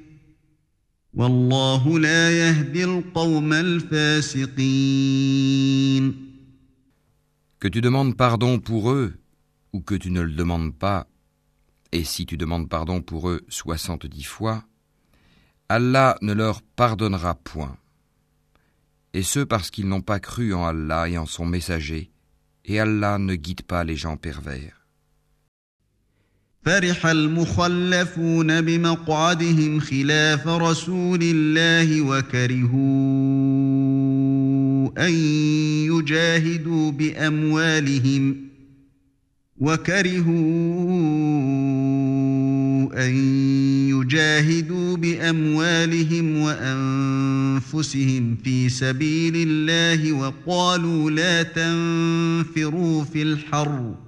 Que tu demandes pardon pour eux ou que tu ne le demandes pas, et si tu demandes pardon pour eux soixante-dix fois, Allah ne leur pardonnera point. Et ce parce qu'ils n'ont pas cru en Allah et en son messager, et Allah ne guide pas les gens pervers. فرح المخلفون بمقعدهم خلاف رسول الله وكرهوا أن يجاهدوا بأموالهم وكرهوا أن يجاهدوا بأموالهم وأنفسهم في سبيل الله وقالوا لا تنفروا في الحرّ.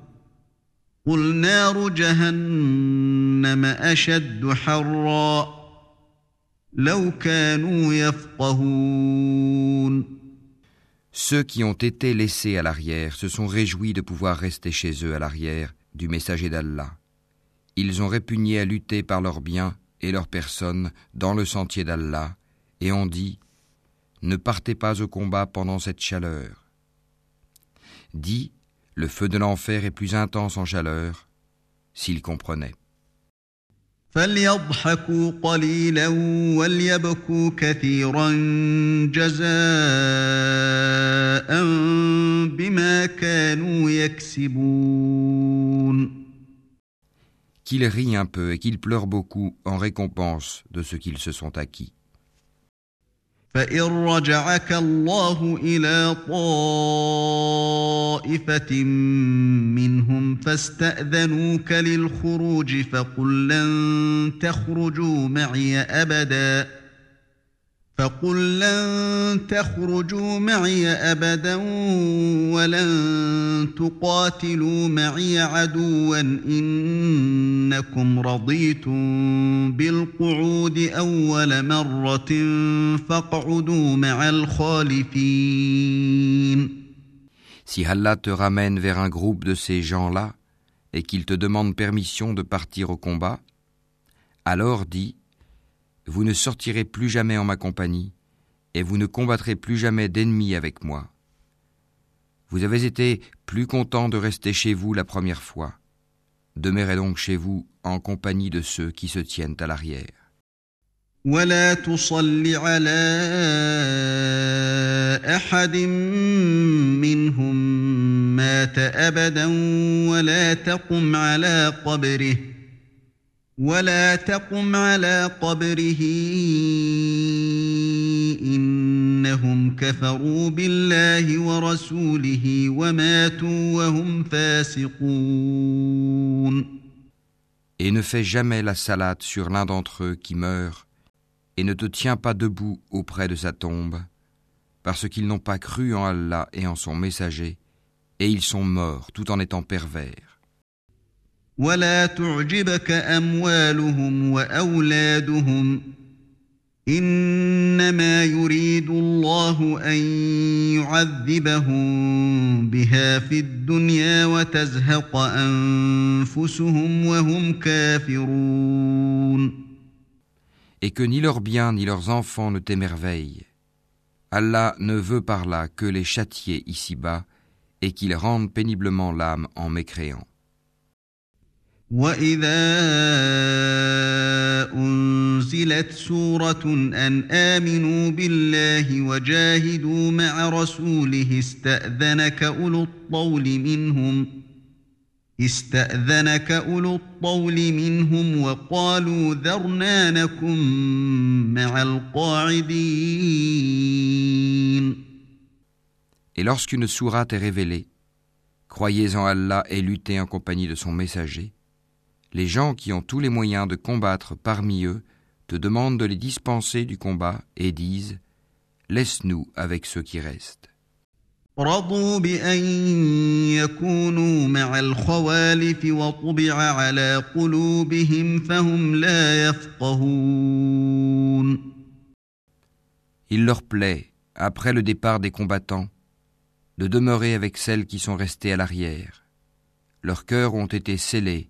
قل نار جهنم أشد حرا لو كانوا يفقهون Ceux qui ont été laissés à l'arrière se sont réjouis de pouvoir rester chez eux à l'arrière du messager d'Allah. Ils ont répugné à lutter par leurs biens et leurs personnes dans le sentier d'Allah et ont dit Ne partez pas au combat pendant cette chaleur. Dis le feu de l'enfer est plus intense en chaleur, s'ils comprenaient. Qu'ils rient un peu et qu'ils pleurent beaucoup en récompense de ce qu'ils se sont acquis. فإن رجعك الله إلى طائفة منهم فاستأذنوك للخروج فقل لن تخرجوا معي أبداً فقل لن تخرجوا معي ابدا ولن تقاتلوا معي عدوا انكم رضيتم بالقعود اول مره فاقعدوا مع الخالفين Si Allah te ramène vers un groupe de ces gens-là et qu'il te demande permission de partir au combat, alors dis Vous ne sortirez plus jamais en ma compagnie, et vous ne combattrez plus jamais d'ennemis avec moi. Vous avez été plus content de rester chez vous la première fois. Demeurez donc chez vous en compagnie de ceux qui se tiennent à l'arrière. ولا تقم على قبره إنهم كفروا بالله ورسوله وماتوا وهم فاسقون Et ne fais jamais la salade sur l'un d'entre eux qui meurt, et ne te tiens pas debout auprès de sa tombe, parce qu'ils n'ont pas cru en Allah et en son messager, et ils sont morts tout en étant pervers. ولا تعجبك أموالهم وأولادهم إنما يريد الله أن يعذبهم بها في الدنيا وتزهق أنفسهم وهم كافرون Et que ni leurs biens ni leurs enfants ne t'émerveillent. Allah ne veut par là que les châtier ici-bas et qu'ils rendent péniblement l'âme en mécréant. وإذا أنزلت سورة أن آمنوا بالله وجاهدوا مع رسوله استأذنك أولو الطول منهم استأذنك أولو الطول منهم وقالوا ذرنا نكن مع القاعدين Et lorsqu'une sourate est révélée, croyez en Allah et luttez en compagnie de son messager, les gens qui ont tous les moyens de combattre parmi eux te demandent de les dispenser du combat et disent Laisse-nous avec ceux qui restent. Il leur plaît, après le départ des combattants, de demeurer avec celles qui sont restées à l'arrière. Leurs cœurs ont été scellés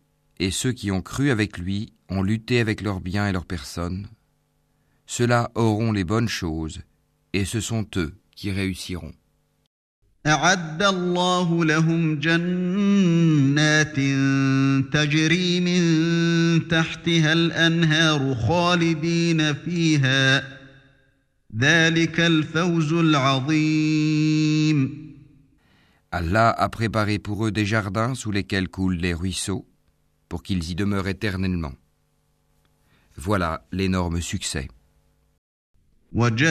et ceux qui ont cru avec lui ont lutté avec leurs biens et leurs personnes. Ceux-là auront les bonnes choses, et ce sont eux qui réussiront. Allah a préparé pour eux des jardins sous lesquels coulent les ruisseaux, pour qu'ils y demeurent éternellement. Voilà l'énorme succès. وجاء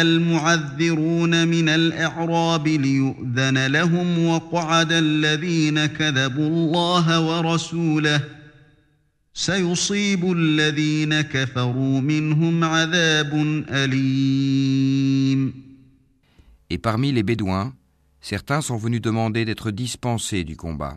المعذرون من الأعراب ليؤذن لهم وقعد الذين كذبوا الله ورسوله سيصيب الذين كفروا منهم عذاب أليم Et parmi les Bédouins, certains sont venus demander d'être dispensés du combat.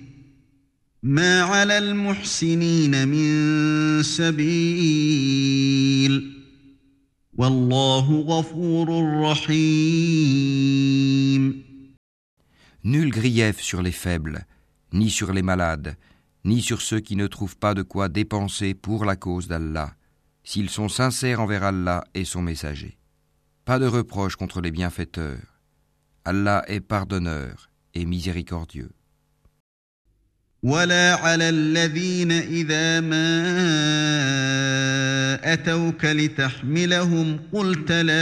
ما على المحسنين من سبيل Nul grief sur les faibles, ni sur les malades, ni sur ceux qui ne trouvent pas de quoi dépenser pour la cause d'Allah, s'ils sont sincères envers Allah et son messager. Pas de reproche contre les bienfaiteurs. Allah est pardonneur et miséricordieux. ولا على الذين إذا ما أتوك لتحملهم قلت لا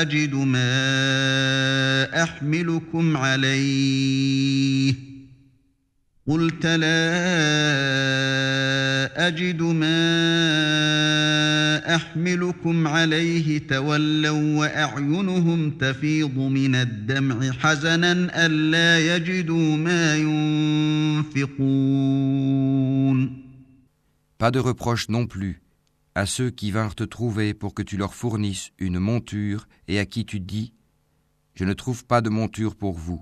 أجد ما أحملكم عليه قلت لا أجد ما أحملكم عليه تولوا وأعينهم تفيض من الدمع حزنا ألا يجدوا ما ينفقون Pas de reproche non plus à ceux qui vinrent te trouver pour que tu leur fournisses une monture et à qui tu dis Je ne trouve pas de monture pour vous.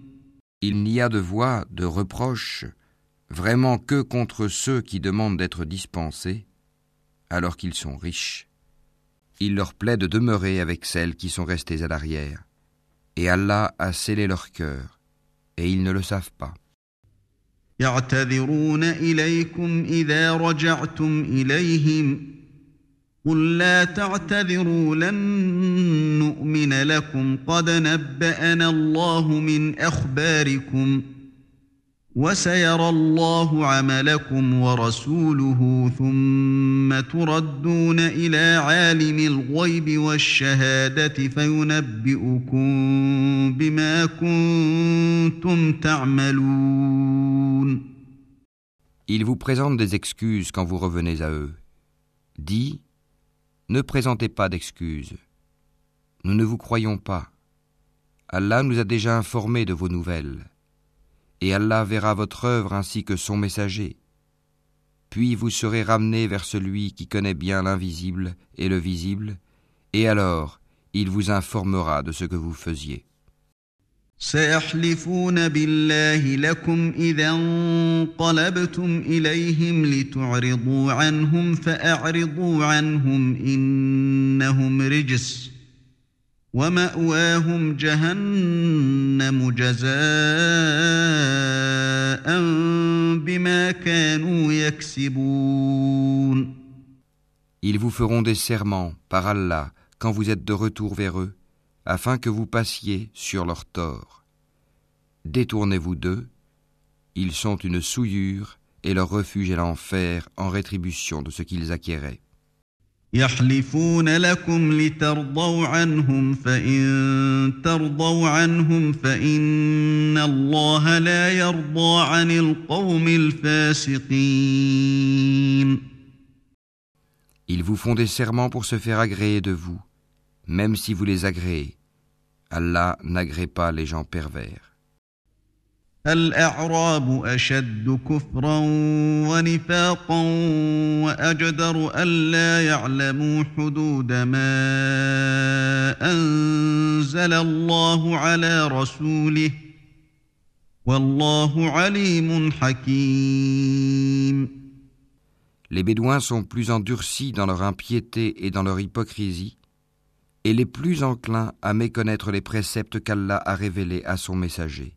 Il n'y a de voix, de reproche, vraiment que contre ceux qui demandent d'être dispensés, alors qu'ils sont riches. Il leur plaît de demeurer avec celles qui sont restées à l'arrière, et Allah a scellé leur cœur, et ils ne le savent pas. لكم قد نبأنا الله من أخباركم وسيرى الله عملكم ورسوله ثم تردون إلى عالم الغيب والشهادة فينبئكم بما كنتم تعملون Ils vous présentent des excuses quand vous revenez à eux. Dis, Ne présentez pas d'excuses. Nous ne vous croyons pas. Allah nous a déjà informés de vos nouvelles. Et Allah verra votre œuvre ainsi que son messager. Puis vous serez ramenés vers celui qui connaît bien l'invisible et le visible, et alors il vous informera de ce que vous faisiez. سيحلفون بالله لكم إذا انقلبتم إليهم لتعرضوا عنهم فأعرضوا عنهم إنهم رجس ومأواهم جهنم جزاء بما كانوا يكسبون Ils vous feront des serments par Allah quand vous êtes de retour vers eux afin que vous passiez sur leur tort. Détournez-vous d'eux, ils sont une souillure et leur refuge est l'enfer en rétribution de ce qu'ils acquéraient. Ils vous font des serments pour se faire agréer de vous même si vous les agréez. Allah n'agrée pas les gens pervers. الأعراب أشد كفرا ونفاقا وأجدر ألا يعلموا حدود ما أنزل الله على رسوله والله عليم حكيم Les Bédouins sont plus endurcis dans leur impiété et dans leur hypocrisie et les plus enclins à méconnaître les préceptes qu'Allah a révélés à son messager.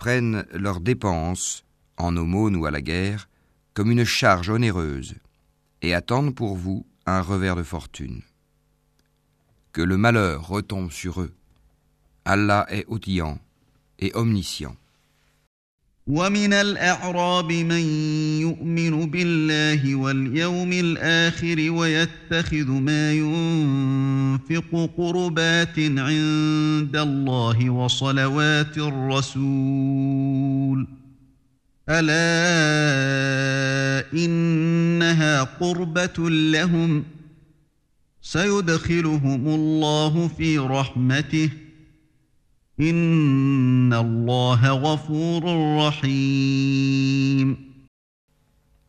prennent leurs dépenses, en aumône ou à la guerre, comme une charge onéreuse, et attendent pour vous un revers de fortune. Que le malheur retombe sur eux. Allah est outillant et omniscient. ومن الأعراب من يؤمن بالله واليوم الآخر ويتخذ ما ينفق قربات عند الله وصلوات الرسول. ألا إنها قربة لهم. سيدخلهم الله في رحمته.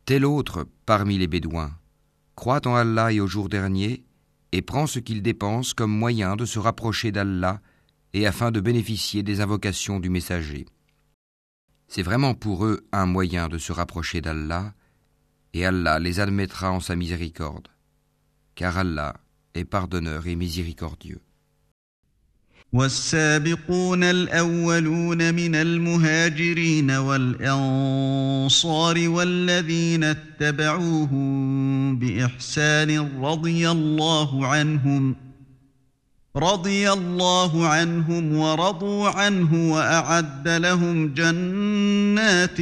Tel autre parmi les Bédouins croit en Allah et au jour dernier et prend ce qu'il dépense comme moyen de se rapprocher d'Allah et afin de bénéficier des invocations du messager. C'est vraiment pour eux un moyen de se rapprocher d'Allah et Allah les admettra en sa miséricorde, car Allah est pardonneur et miséricordieux. والسابقون الأولون من المهاجرين والأنصار والذين اتبعوهم بإحسان رضي الله عنهم رضي الله عنهم ورضوا عنه وأعد لهم جنات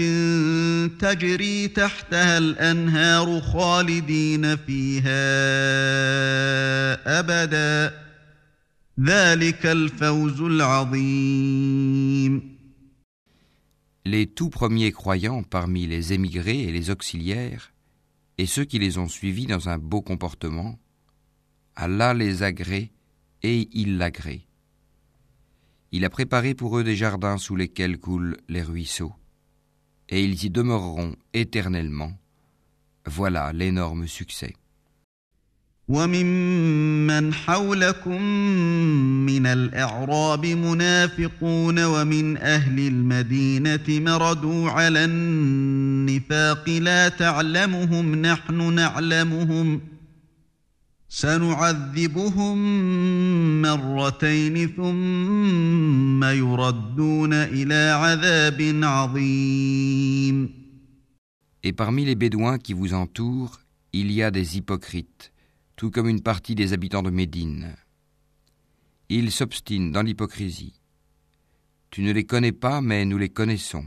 تجري تحتها الأنهار خالدين فيها أبداً. Les tout premiers croyants parmi les émigrés et les auxiliaires, et ceux qui les ont suivis dans un beau comportement, Allah les agrée et il l'agrée. Il a préparé pour eux des jardins sous lesquels coulent les ruisseaux, et ils y demeureront éternellement. Voilà l'énorme succès. وممن حولكم من الأعراب منافقون ومن أهل المدينة مردوا على النفاق لا تعلمهم نحن نعلمهم سنعذبهم مرتين ثم يردون إلى عذاب عظيم. Et parmi les Bédouins qui vous entourent, il y a des hypocrites. Tout comme une partie des habitants de Médine. Ils s'obstinent dans l'hypocrisie. Tu ne les connais pas, mais nous les connaissons.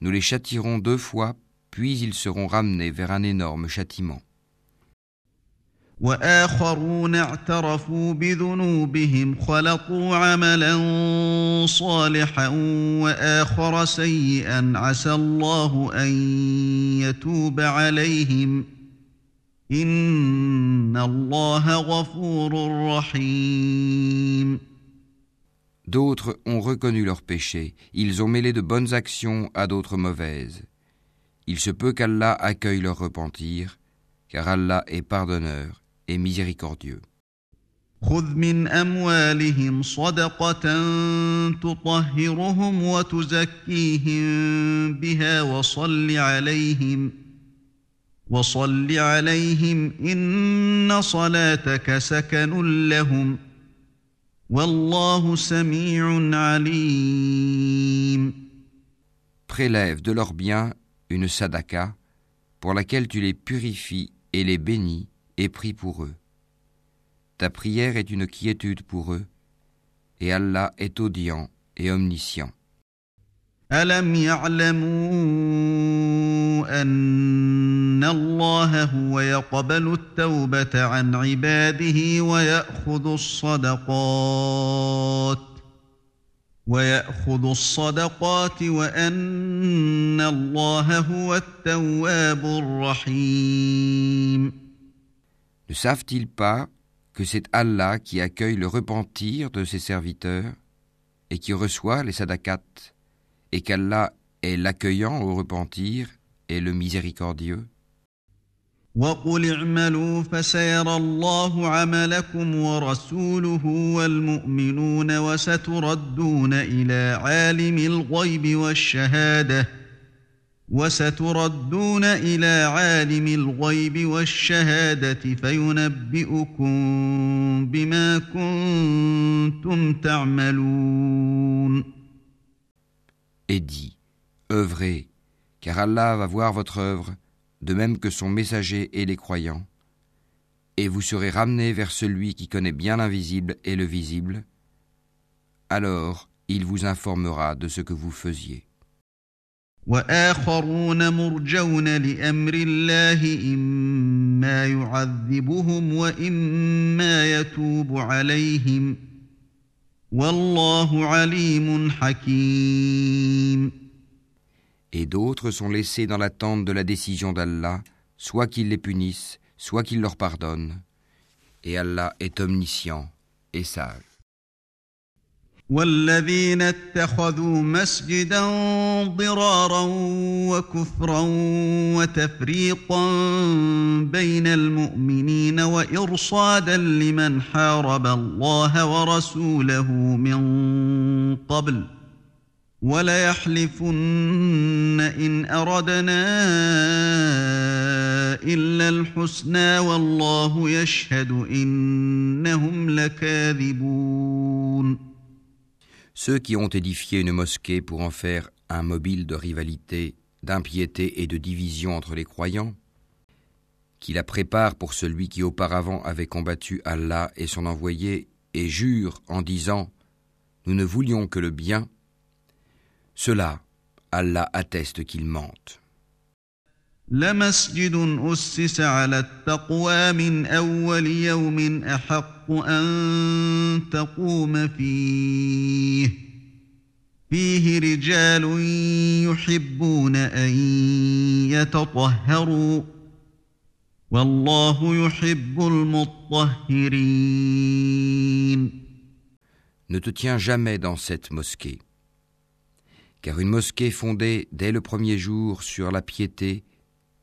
Nous les châtirons deux fois, puis ils seront ramenés vers un énorme châtiment. D'autres ont reconnu leurs péchés, ils ont mêlé de bonnes actions à d'autres mauvaises. Il se peut qu'Allah accueille leur repentir, car Allah est pardonneur et miséricordieux. Prélève de leurs biens une sadaka pour laquelle tu les purifies et les bénis et pries pour eux. Ta prière est une quiétude pour eux, et Allah est audient et omniscient. ألم يعلموا أن الله هو يقبل التوبة عن عباده ويأخذ الصدقات ويأخذ الصدقات وأن الله هو التواب الرحيم Ne savent-ils pas que c'est Allah qui accueille le repentir de ses serviteurs et qui reçoit les sadakats et qu'Allah est l'accueillant au repentir et le miséricordieux. وقل اعملوا فسيرى الله عملكم ورسوله والمؤمنون وستردون إلى عالم الغيب والشهادة وستردون إلى عالم الغيب والشهادة فينبئكم بما كنتم تعملون et dit Œuvrez, car Allah va voir votre œuvre, de même que son messager et les croyants, et vous serez ramenés vers celui qui connaît bien l'invisible et le visible, alors il vous informera de ce que vous faisiez. Et d'autres sont laissés dans l'attente de la décision d'Allah, soit qu'il les punisse, soit qu'il leur pardonne. Et Allah est omniscient et sage. والذين اتخذوا مسجدا ضرارا وكفرا وتفريقا بين المؤمنين وإرصادا لمن حارب الله ورسوله من قبل وليحلفن إن أردنا إلا الحسنى والله يشهد إنهم لكاذبون Ceux qui ont édifié une mosquée pour en faire un mobile de rivalité, d'impiété et de division entre les croyants, qui la préparent pour celui qui auparavant avait combattu Allah et son envoyé, et jure en disant Nous ne voulions que le bien, cela, Allah atteste qu'ils mentent. لمسجد أسس على التقوى من أول يوم أحق أن تقوم فيه فيه رجال يحبون أن يتطهروا والله يحب المطهرين Ne te tiens jamais dans cette mosquée, car une mosquée fondée dès le premier jour sur la piété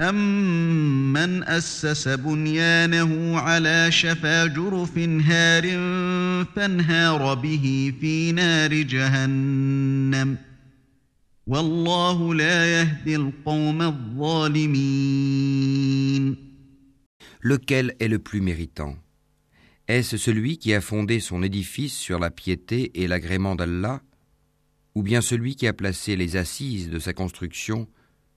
أمن أسس بنيانه على شفا جرف هار فانهار به في نار جهنم والله لا يهدي القوم الظالمين Lequel est le plus méritant Est-ce celui qui a fondé son édifice sur la piété et l'agrément d'Allah Ou bien celui qui a placé les assises de sa construction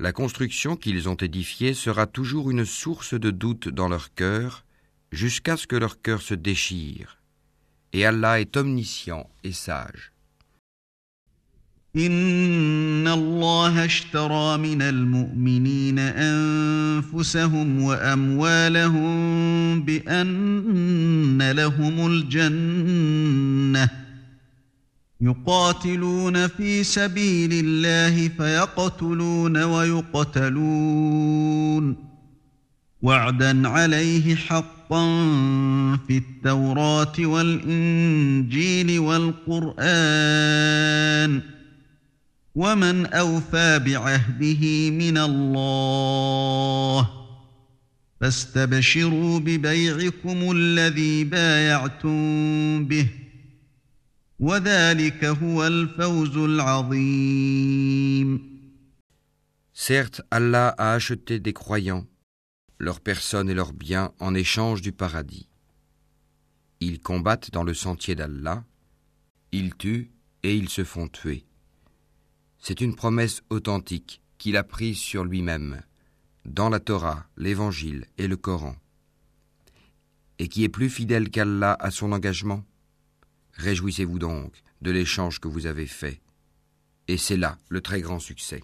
La construction qu'ils ont édifiée sera toujours une source de doute dans leur cœur jusqu'à ce que leur cœur se déchire. Et Allah est omniscient et sage. إن الله اشترى من المؤمنين أنفسهم وأموالهم بأن لهم الجنة يقاتلون في سبيل الله فيقتلون ويقتلون. وعدا عليه حقا في التوراة والإنجيل والقرآن ۖ. ومن أوفى بعهده من الله فاستبشروا ببيعكم الذي بايعتم به. Certes, Allah a acheté des croyants, leurs personnes et leurs biens en échange du paradis. Ils combattent dans le sentier d'Allah, ils tuent et ils se font tuer. C'est une promesse authentique qu'il a prise sur lui-même, dans la Torah, l'Évangile et le Coran, et qui est plus fidèle qu'Allah à son engagement. Réjouissez-vous donc de l'échange que vous avez fait, et c'est là le très grand succès.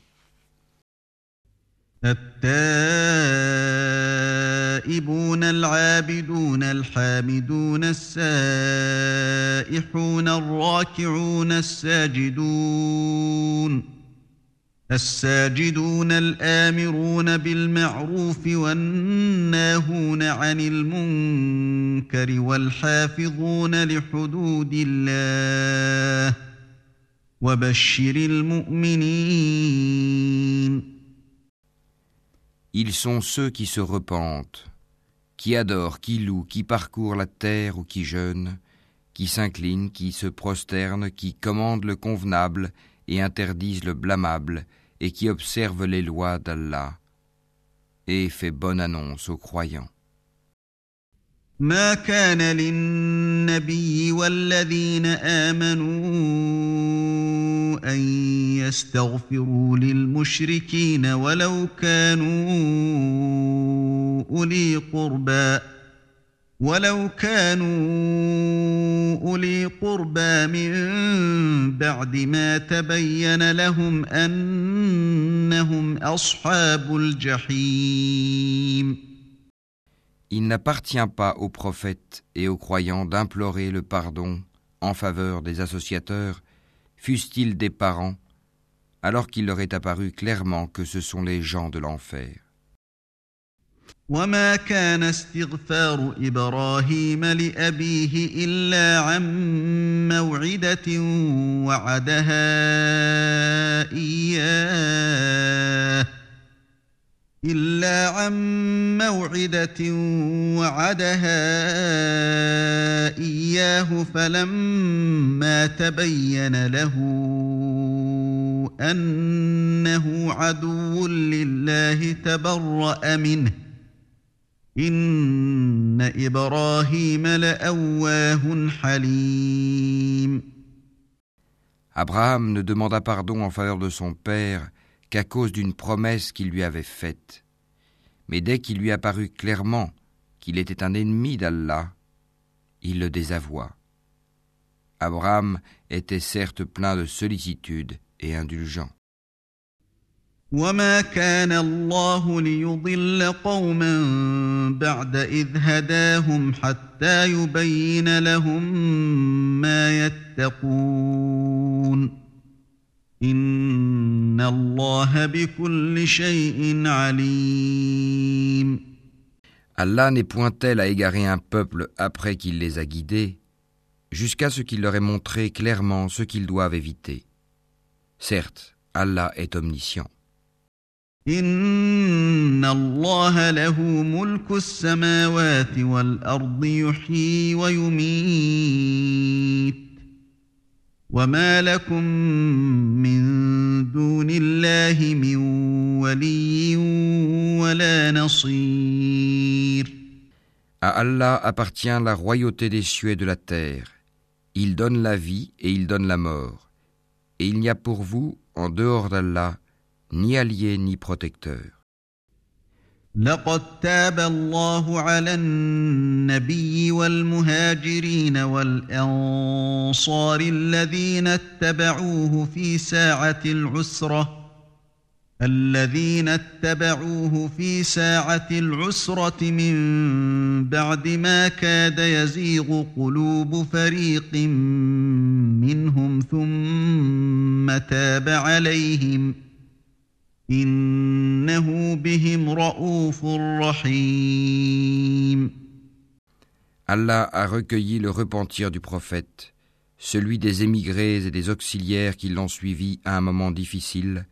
الساجدون الآمرون بالمعروف والناهون عن المنكر والحافظون لحدود الله وبشر المؤمنين Ils sont ceux qui se repentent, qui adorent, qui louent, qui parcourent la terre ou qui jeûnent, qui s'inclinent, qui se prosternent, qui commandent le convenable et interdisent le blâmable, et qui observent les lois d'Allah, et fait bonne annonce aux croyants. ما كان للنبي والذين آمنوا أن يستغفروا للمشركين ولو كانوا أولي قربى ولو كانوا أولي قربى من بعد ما تبين لهم أنهم أصحاب الجحيم Il n'appartient pas aux prophètes et aux croyants d'implorer le pardon en faveur des associateurs, fussent-ils des parents, alors qu'il leur est apparu clairement que ce sont les gens de l'enfer. وما كان استغفار إبراهيم لابيه الا عن موعده وعدها اياه إلا عن موعدة وعدها إياه فلما تبين له أنه عدو لله تبرأ منه Abraham ne demanda pardon en faveur de son père qu'à cause d'une promesse qu'il lui avait faite. Mais dès qu'il lui apparut clairement qu'il était un ennemi d'Allah, il le désavoua. Abraham était certes plein de sollicitude et indulgent. Allah n'est point tel à égarer un peuple après qu'il les a guidés, jusqu'à ce qu'il leur ait montré clairement ce qu'ils doivent éviter. Certes, Allah est omniscient. Allah À Allah appartient la royauté des cieux et de la terre. Il donne la vie et il donne la mort. Et il n'y a pour vous, en dehors d'Allah, ni allié ni protecteur. لقد تاب الله على النبي والمهاجرين والأنصار الذين اتبعوه في ساعة العسرة الذين اتبعوه في ساعة العسرة من بعد ما كاد يزيغ قلوب فريق منهم ثم تاب عليهم ۖ Allah a recueilli le repentir du prophète, celui des émigrés et des auxiliaires qui l'ont suivi à un moment difficile,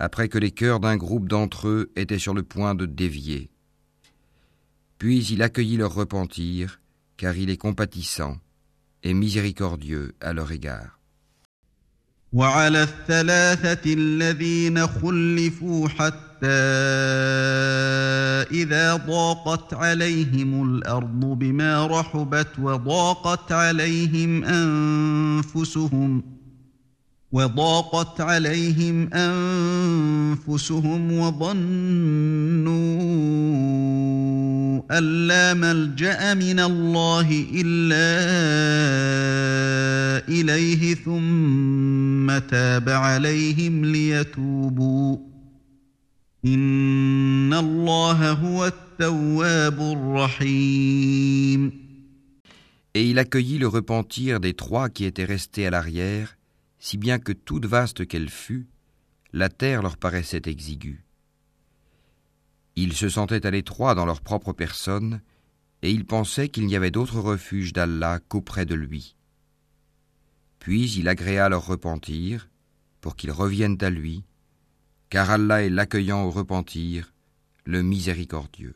après que les cœurs d'un groupe d'entre eux étaient sur le point de dévier. Puis il accueillit leur repentir, car il est compatissant et miséricordieux à leur égard. وعلى الثلاثة الذين خلفوا حتى إذا ضاقت عليهم الأرض بما رحبت وضاقت عليهم أنفسهم وضاقت عليهم أنفسهم وظنوا أن لا ملجأ من الله إلا إليه ثم Et il accueillit le repentir des trois qui étaient restés à l'arrière, si bien que toute vaste qu'elle fût, la terre leur paraissait exiguë. Ils se sentaient à l'étroit dans leur propre personne, et ils pensaient qu'il n'y avait d'autre refuge d'Allah qu'auprès de lui. Puis il agréa leur repentir, pour qu'ils reviennent à lui, car Allah est l'accueillant au repentir, le miséricordieux.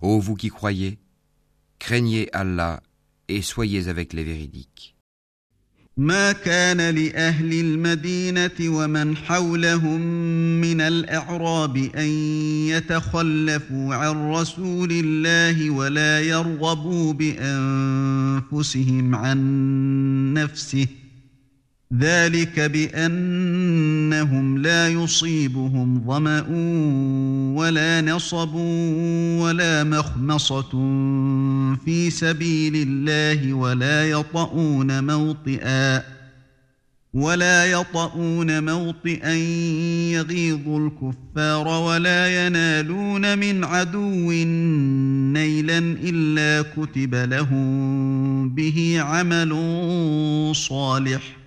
Ô vous qui croyez, craignez Allah et soyez avec les véridiques. ما كان لأهل المدينة ومن حولهم من الأعراب أن يتخلفوا عن رسول الله ولا يرغبوا بأنفسهم عن نفسه ذلك بأنهم لا يصيبهم ظمأ ولا نصب ولا مخمصة في سبيل الله ولا يطؤون موطئا ولا يطؤون موطئا يغيظ الكفار ولا ينالون من عدو نيلا إلا كتب لهم به عمل صالح ۖ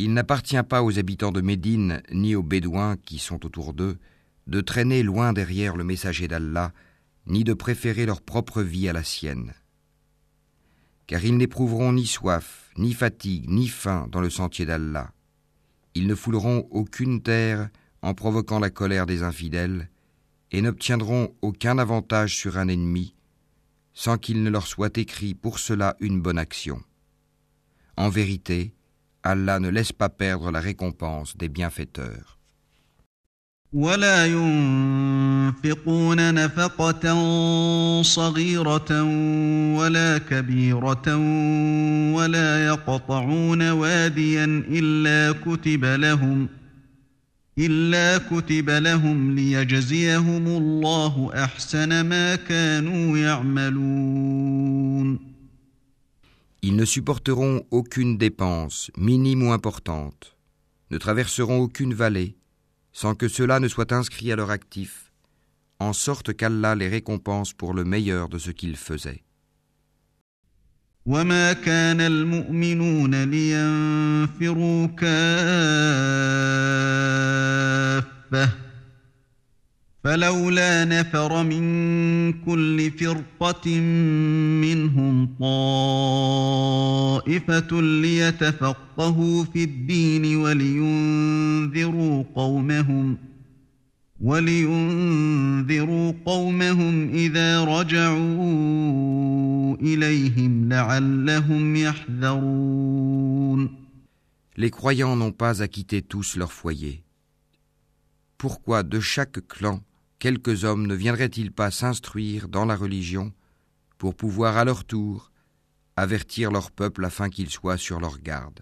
il n'appartient pas aux habitants de Médine ni aux Bédouins qui sont autour d'eux de traîner loin derrière le messager d'Allah, ni de préférer leur propre vie à la sienne. Car ils n'éprouveront ni soif, ni fatigue, ni faim dans le sentier d'Allah. Ils ne fouleront aucune terre en provoquant la colère des infidèles, et n'obtiendront aucun avantage sur un ennemi, sans qu'il ne leur soit écrit pour cela une bonne action. En vérité, Allah ne laisse pas perdre la récompense des bienfaiteurs. ولا ينفقون نفقة صغيرة ولا كبيرة ولا يقطعون واديا إلا كتب لهم إلا كتب لهم ليجزيهم الله أحسن ما كانوا يعملون Ils ne supporteront aucune dépense, minime ou importante, ne traverseront aucune vallée, sans que cela ne soit inscrit à leur actif, en sorte qu'Allah les récompense pour le meilleur de ce qu'ils faisaient. وما كان المؤمنون لينفروا كافه فلولا نفر من كل فرقه منهم طائفه ليتفقهوا في الدين ولينذروا قومهم ۖ ولينذروا قومهم إذا رجعوا إليهم لعلهم يحذرون Les croyants n'ont pas à quitter tous leur foyer. Pourquoi de chaque clan quelques hommes ne viendraient-ils pas s'instruire dans la religion pour pouvoir à leur tour avertir leur peuple afin qu'ils soient sur leur garde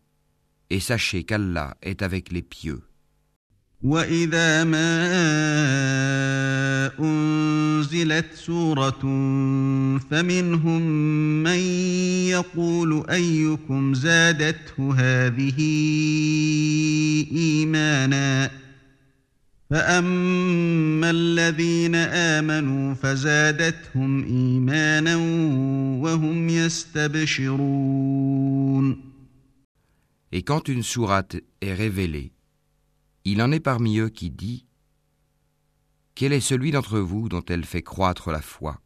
et sachez qu'Allah est avec les pieux. وإذا ما أنزلت سورة فمنهم من يقول أيكم زادته هذه إيمانا فأما الذين آمنوا فزادتهم إيمانا وهم يستبشرون Et quand une sourate est révélée, il en est parmi eux qui dit Quel est celui d'entre vous dont elle fait croître la foi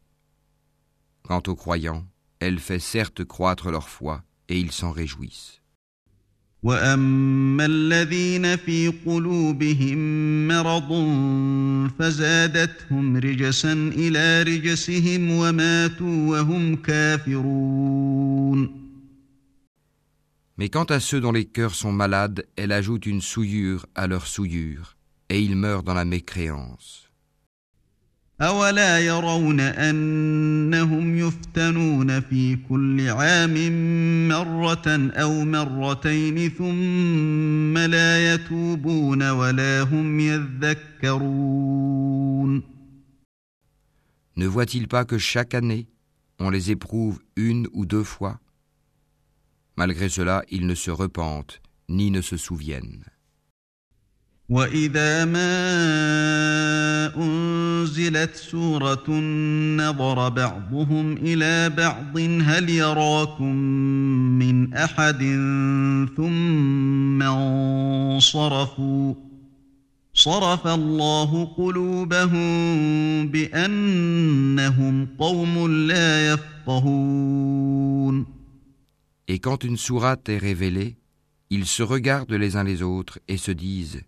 Quant aux croyants, elle fait certes croître leur foi, et ils s'en réjouissent. واما الذين في قلوبهم مرض فزادتهم رجسا الى رجسهم وماتوا وهم كافرون Mais quant à ceux dont les cœurs sont malades, elle ajoute une souillure à leur souillure, et ils meurent dans la mécréance. أولا يرون أنهم يفتنون في كل عام مرة أو مرتين ثم لا يتوبون ولا هم يذكرون Ne voit-il pas que chaque année, on les éprouve une ou deux fois Malgré cela, ils ne se repentent ni ne se souviennent. واذا ما انزلت سوره نظر بعضهم إلى بعض هل يراكم من احد ثم انصرفوا صرف الله قلوبهم بانهم قوم لا يفقهون Et quand une sourate est révélée, ils se regardent les uns les autres et se disent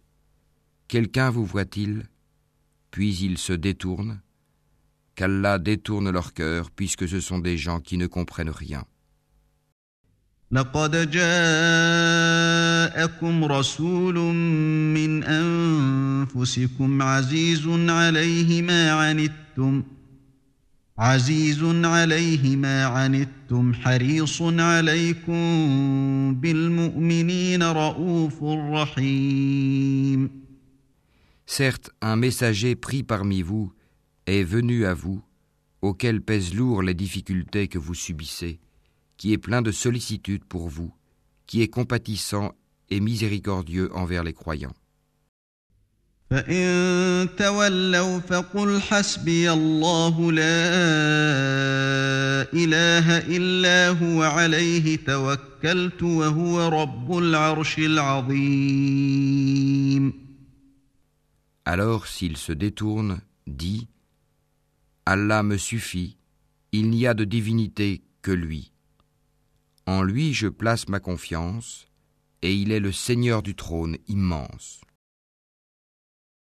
Quelqu'un vous voit-il Puis ils se détournent. Qu'Allah détourne leur cœur, puisque ce sont des gens qui ne comprennent rien. لقد جاءكم رسول من أنفسكم عزيز عليه ما عنتم عزيز عليه ما عنتم حريص عليكم بالمؤمنين رؤوف رحيم Certes, un messager pris parmi vous est venu à vous, auquel pèsent lourd les difficultés que vous subissez, qui est plein de sollicitude pour vous, qui est compatissant et miséricordieux envers les croyants. فإن تولوا فقل حسبي الله لا إله إلا هو عليه توكلت وهو رب العرش العظيم Alors s'il se détourne, dit Allah me suffit, il n'y a de divinité que lui. En lui je place ma confiance, et il est le Seigneur du trône immense.